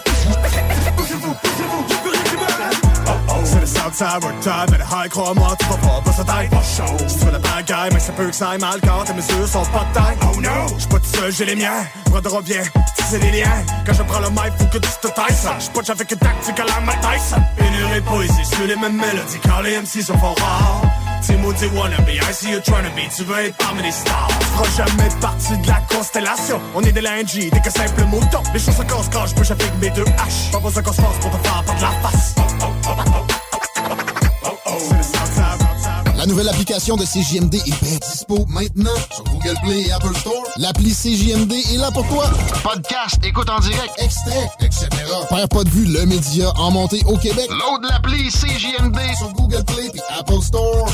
Speaker 77: c'est le Southside Work Time, mais le high, crois-moi, tu vas pas passer ta tête. Pas chaud. Veux la bagaille, mais ça peut que ça aille mal quand tes mesures sont pas de taille. Oh no! J'suis pas tout seul, j'ai les miens. Bras de revient, c'est des liens. Quand je prends le mic, faut que tu te tailles. J'suis pas de avec une tactique à la Mike Tyson. Une et poésie, sur les mêmes mélodies quand les MC sont fort rares. Timothy wannabe, I see you trying to be, tu veux être parmi les stars. Tu feras jamais partie de la constellation. On est des lingis, des que simples moutons. Les choses se cassent quand je bouge avec mes deux haches. Pas besoin qu'on se force pour te faire perdre la face.
Speaker 44: La nouvelle application de CJMD est bien dispo maintenant sur Google
Speaker 78: Play et Apple Store. L'appli CJMD est là pour toi.
Speaker 79: Podcast, écoute en direct,
Speaker 78: extrait, etc. Père pas de vue, le média en montée au Québec.
Speaker 79: Load l'appli CJMD
Speaker 78: sur Google Play et Apple Store.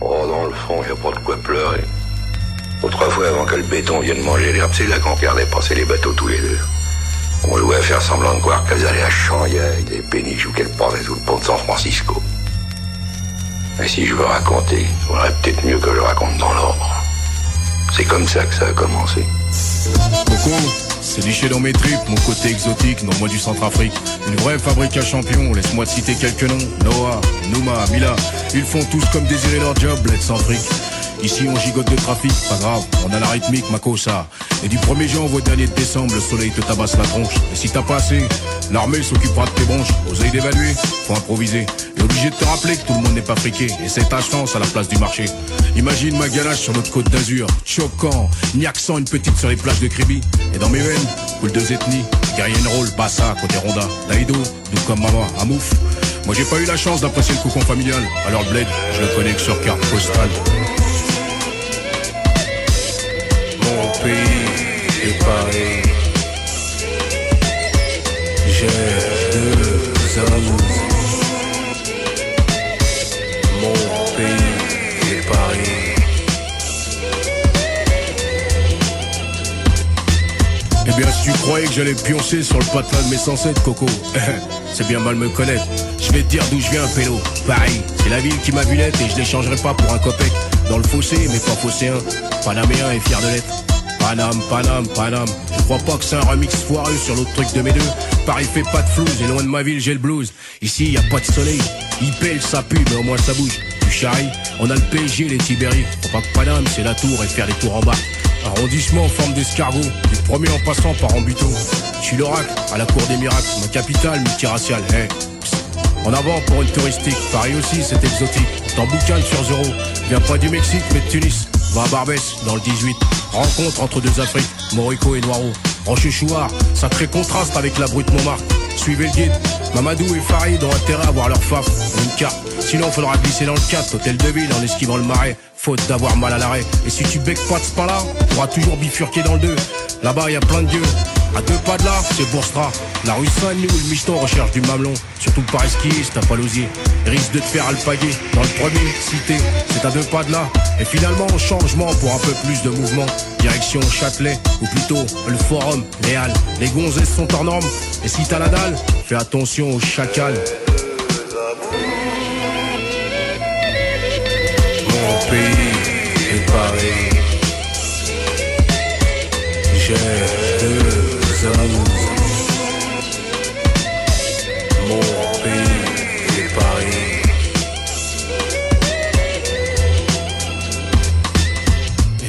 Speaker 80: Oh, dans le fond, y a pas de quoi pleurer. Autrefois, avant que le béton vienne manger l'herbe, c'est là qu'on regardait passer les bateaux tous les deux. On jouait à faire semblant de croire qu'elles allaient à Shanghai, des péniches ou qu'elles passaient sous le pont de San Francisco. Et si je veux raconter, il faudrait peut-être mieux que je raconte dans l'ordre. C'est comme ça que ça a commencé.
Speaker 81: Coco, c'est liché dans mes tripes, mon côté exotique, non moi du Centrafrique. Une vraie fabrique à champions, laisse-moi te citer quelques noms. Noah, Nouma, Mila, ils font tous comme désirer leur job, let's sans fric. Ici on gigote de trafic, pas grave, on a la rythmique, ma cosa. Et du 1er janvier au dernier de décembre, le soleil te tabasse la tronche. Et si t'as pas assez, l'armée s'occupera de tes bronches. Oseille d'évaluer, faut improviser. Et obligé de te rappeler que tout le monde n'est pas friqué. Et c'est ta chance à la place du marché. Imagine ma ganache sur notre côte d'Azur, choquant, ni accent, une petite sur les plages de Kribi. Et dans mes veines, coule deux ethnies, guerrier rôle, Bassa, côté Ronda, Daïdo, comme Maman, Amouf. Moi j'ai pas eu la chance d'apprécier le cocon familial, alors le bled, je le connais que sur carte postale.
Speaker 80: Pays est Paris. J'ai deux amours. Mon pays est Paris.
Speaker 81: Eh bien, si tu croyais que j'allais pioncer sur le patelin de mes ancêtres, Coco, c'est bien mal me connaître. Je vais te dire d'où je viens, pélo. Paris, c'est la ville qui m'a vu naître et je l'échangerai pas pour un copec. Dans le fossé, mais pas phocéen. Panaméen et fier de l'être. Paname, Paname, Paname. Je crois pas que c'est un remix foireux sur l'autre truc de mes deux. Paris fait pas de flouze et loin de ma ville, j'ai le blues. Ici, y a pas de soleil. Il pèle, ça pue, mais au moins ça bouge. Du charrie, on a le PSG, les Tibéri. Faut pas que c'est la tour et faire des tours en bas. Arrondissement en forme d'escargot, du premier en passant par Ambuto. Je suis l'oracle, à la cour des miracles, ma capitale multiraciale. Hey. En avant pour une touristique, Paris aussi c'est exotique. T'en boucanes sur zéro, viens pas du Mexique mais de Tunis. Va à Barbès dans le 18. Rencontre entre deux Afriques, Morico et Noiro. Rochechouard, ça crée contraste avec la brute Montmartre. Suivez le guide, Mamadou et Farid ont intérêt à avoir leur faf une carte. Sinon faudra glisser dans le 4, hôtel de ville en esquivant le marais. Faute d'avoir mal à l'arrêt. Et si tu becques pas de ce pas-là, pourras toujours bifurquer dans le 2. Là-bas y a plein de dieux. À deux pas de là, c'est Bourstra. La rue Saint-Denis où le recherche du mamelon. Surtout par esquisse, t'as pas l'osier. Risque de te faire alpaguer. Dans le premier, cité, c'est à deux pas de là. Et finalement, changement pour un peu plus de mouvement. Direction Châtelet, ou plutôt le Forum, les. Les gonzesses sont hors normes. Et si t'as la dalle, fais attention
Speaker 80: est Paris. J'ai
Speaker 81: Et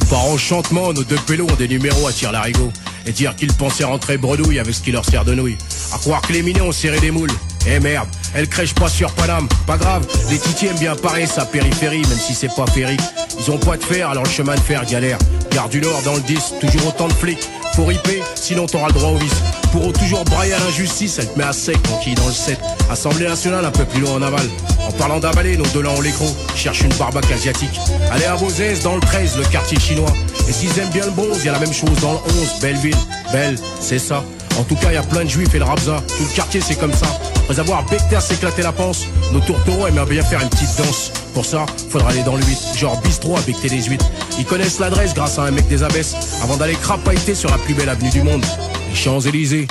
Speaker 81: par enchantement, nos deux pélos ont des numéros à tir larigot. Et dire qu'ils pensaient rentrer bredouille avec ce qui leur sert de nouille. À croire que les minés ont serré des moules. Eh merde, elle crèche pas sur Paname, pas grave, les titiers aiment bien parer sa périphérie, même si c'est pas férique. Ils ont pas de fer, alors le chemin de fer galère. Gare du Nord dans le 10, toujours autant de flics. Faut riper, sinon t'auras le droit au vice. Pour toujours brailler à l'injustice, elle te met à sec, tranquille dans le 7. Assemblée nationale un peu plus loin en aval. En parlant d'avaler, nos deux là ont l'écro. Cherche une barbaque asiatique. Allez à Beauzès, dans le 13, le quartier chinois. Et s'ils aiment bien le bronze, y la même chose dans le 11, Belleville. Belle, c'est ça. En tout cas, y a plein de juifs et le rabza. Tout le quartier, c'est comme ça. Après avoir Becter s'éclater la panse, nos tourtereaux aimeraient bien faire une petite danse. Pour ça, faudra aller dans le 8, genre bistrot à becter les huîtres. Ils connaissent l'adresse grâce à un mec des abesses, avant d'aller crapailler sur la plus belle avenue du monde, les Champs-Élysées.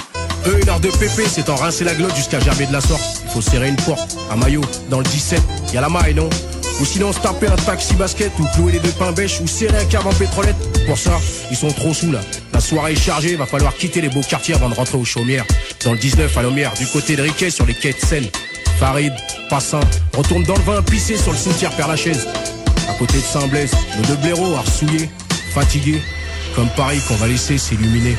Speaker 81: Eux, une heure de pépé, c'est en rincer la glotte jusqu'à gerber de la sorte. Il faut serrer une porte, un maillot, dans le 17, y a la maille, non? Ou sinon se taper un taxi basket, ou clouer les deux pains bêches, ou serrer un cave en pétrolette. Pour ça, ils sont trop sous là. La soirée est chargée, va falloir quitter les beaux quartiers avant de rentrer aux chaumières. Dans le 19 à Lomière, du côté de Riquet sur les quais de Seine. Farid, Passin, retourne dans le vin pissé sur le cimetière Père Lachaise. À côté de Saint-Blaise, nos deux blaireaux arsouillés, fatigués, comme Paris qu'on va laisser s'illuminer.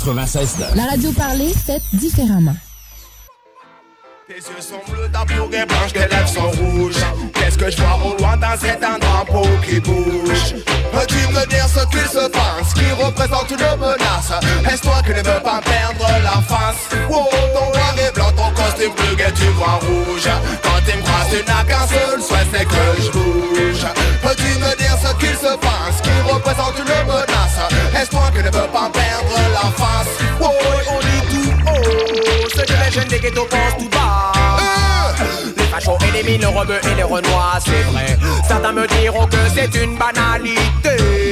Speaker 36: 96.9.
Speaker 82: La radio parlée, faite différemment.
Speaker 44: Tes yeux sont bleus, ta peau blanche, tes lèvres sont rouges. Qu'est-ce que je vois au loin dans cet drapeau qui bouge? Peux-tu me dire ce qu'il se passe, qui représente une menace? Est-ce toi qui ne veux pas perdre la face? Oh, ton noir et blanc, ton costume bleu et tu vois rouge. Quand tu me croises, tu n'as qu'un seul souhait, c'est que je bouge. Peux-tu me dire ce qu'il se passe, qui représente une menace? Est-ce toi qui ne veux pas perdre la face? Oh, on dit tout haut, ce que les jeunes des ghettos pensent tout bas les fachos éliminent le rebeu et les renois, c'est vrai. Certains me diront que c'est une banalité.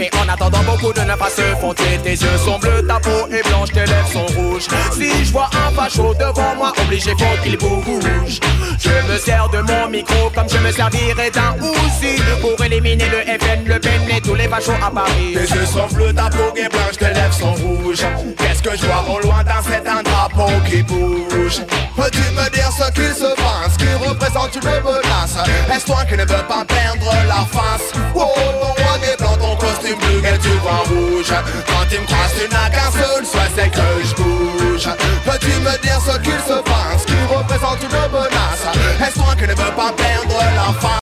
Speaker 44: Mais en attendant, beaucoup de pas se font tuer. Tes yeux sont bleus, ta peau est blanche, tes lèvres sont rouges. Si je vois un facho devant moi, obligé faut qu'il bouge. Je me sers de mon micro comme je me servirais d'un Uzi pour éliminer le FN, le PEN et tous les fachos à Paris. Tes yeux sont bleus, ta peau est blanche, tes lèvres sont rouges. Qu'est-ce que je vois au loin dans cet un drapeau qui bouge? Peux-tu me dire ce qu'il se passe, qui représente une menace? Est-ce toi qui ne veux pas perdre la face? Oh, ton roi des blancs, ton costume bleu et tu vois rouge. Quand tu me croises, tu n'as qu'un seul souhait, c'est que je bouge. Peux-tu me dire ce qu'il se passe, qui représente une menace? Est-ce toi qui ne veux pas perdre face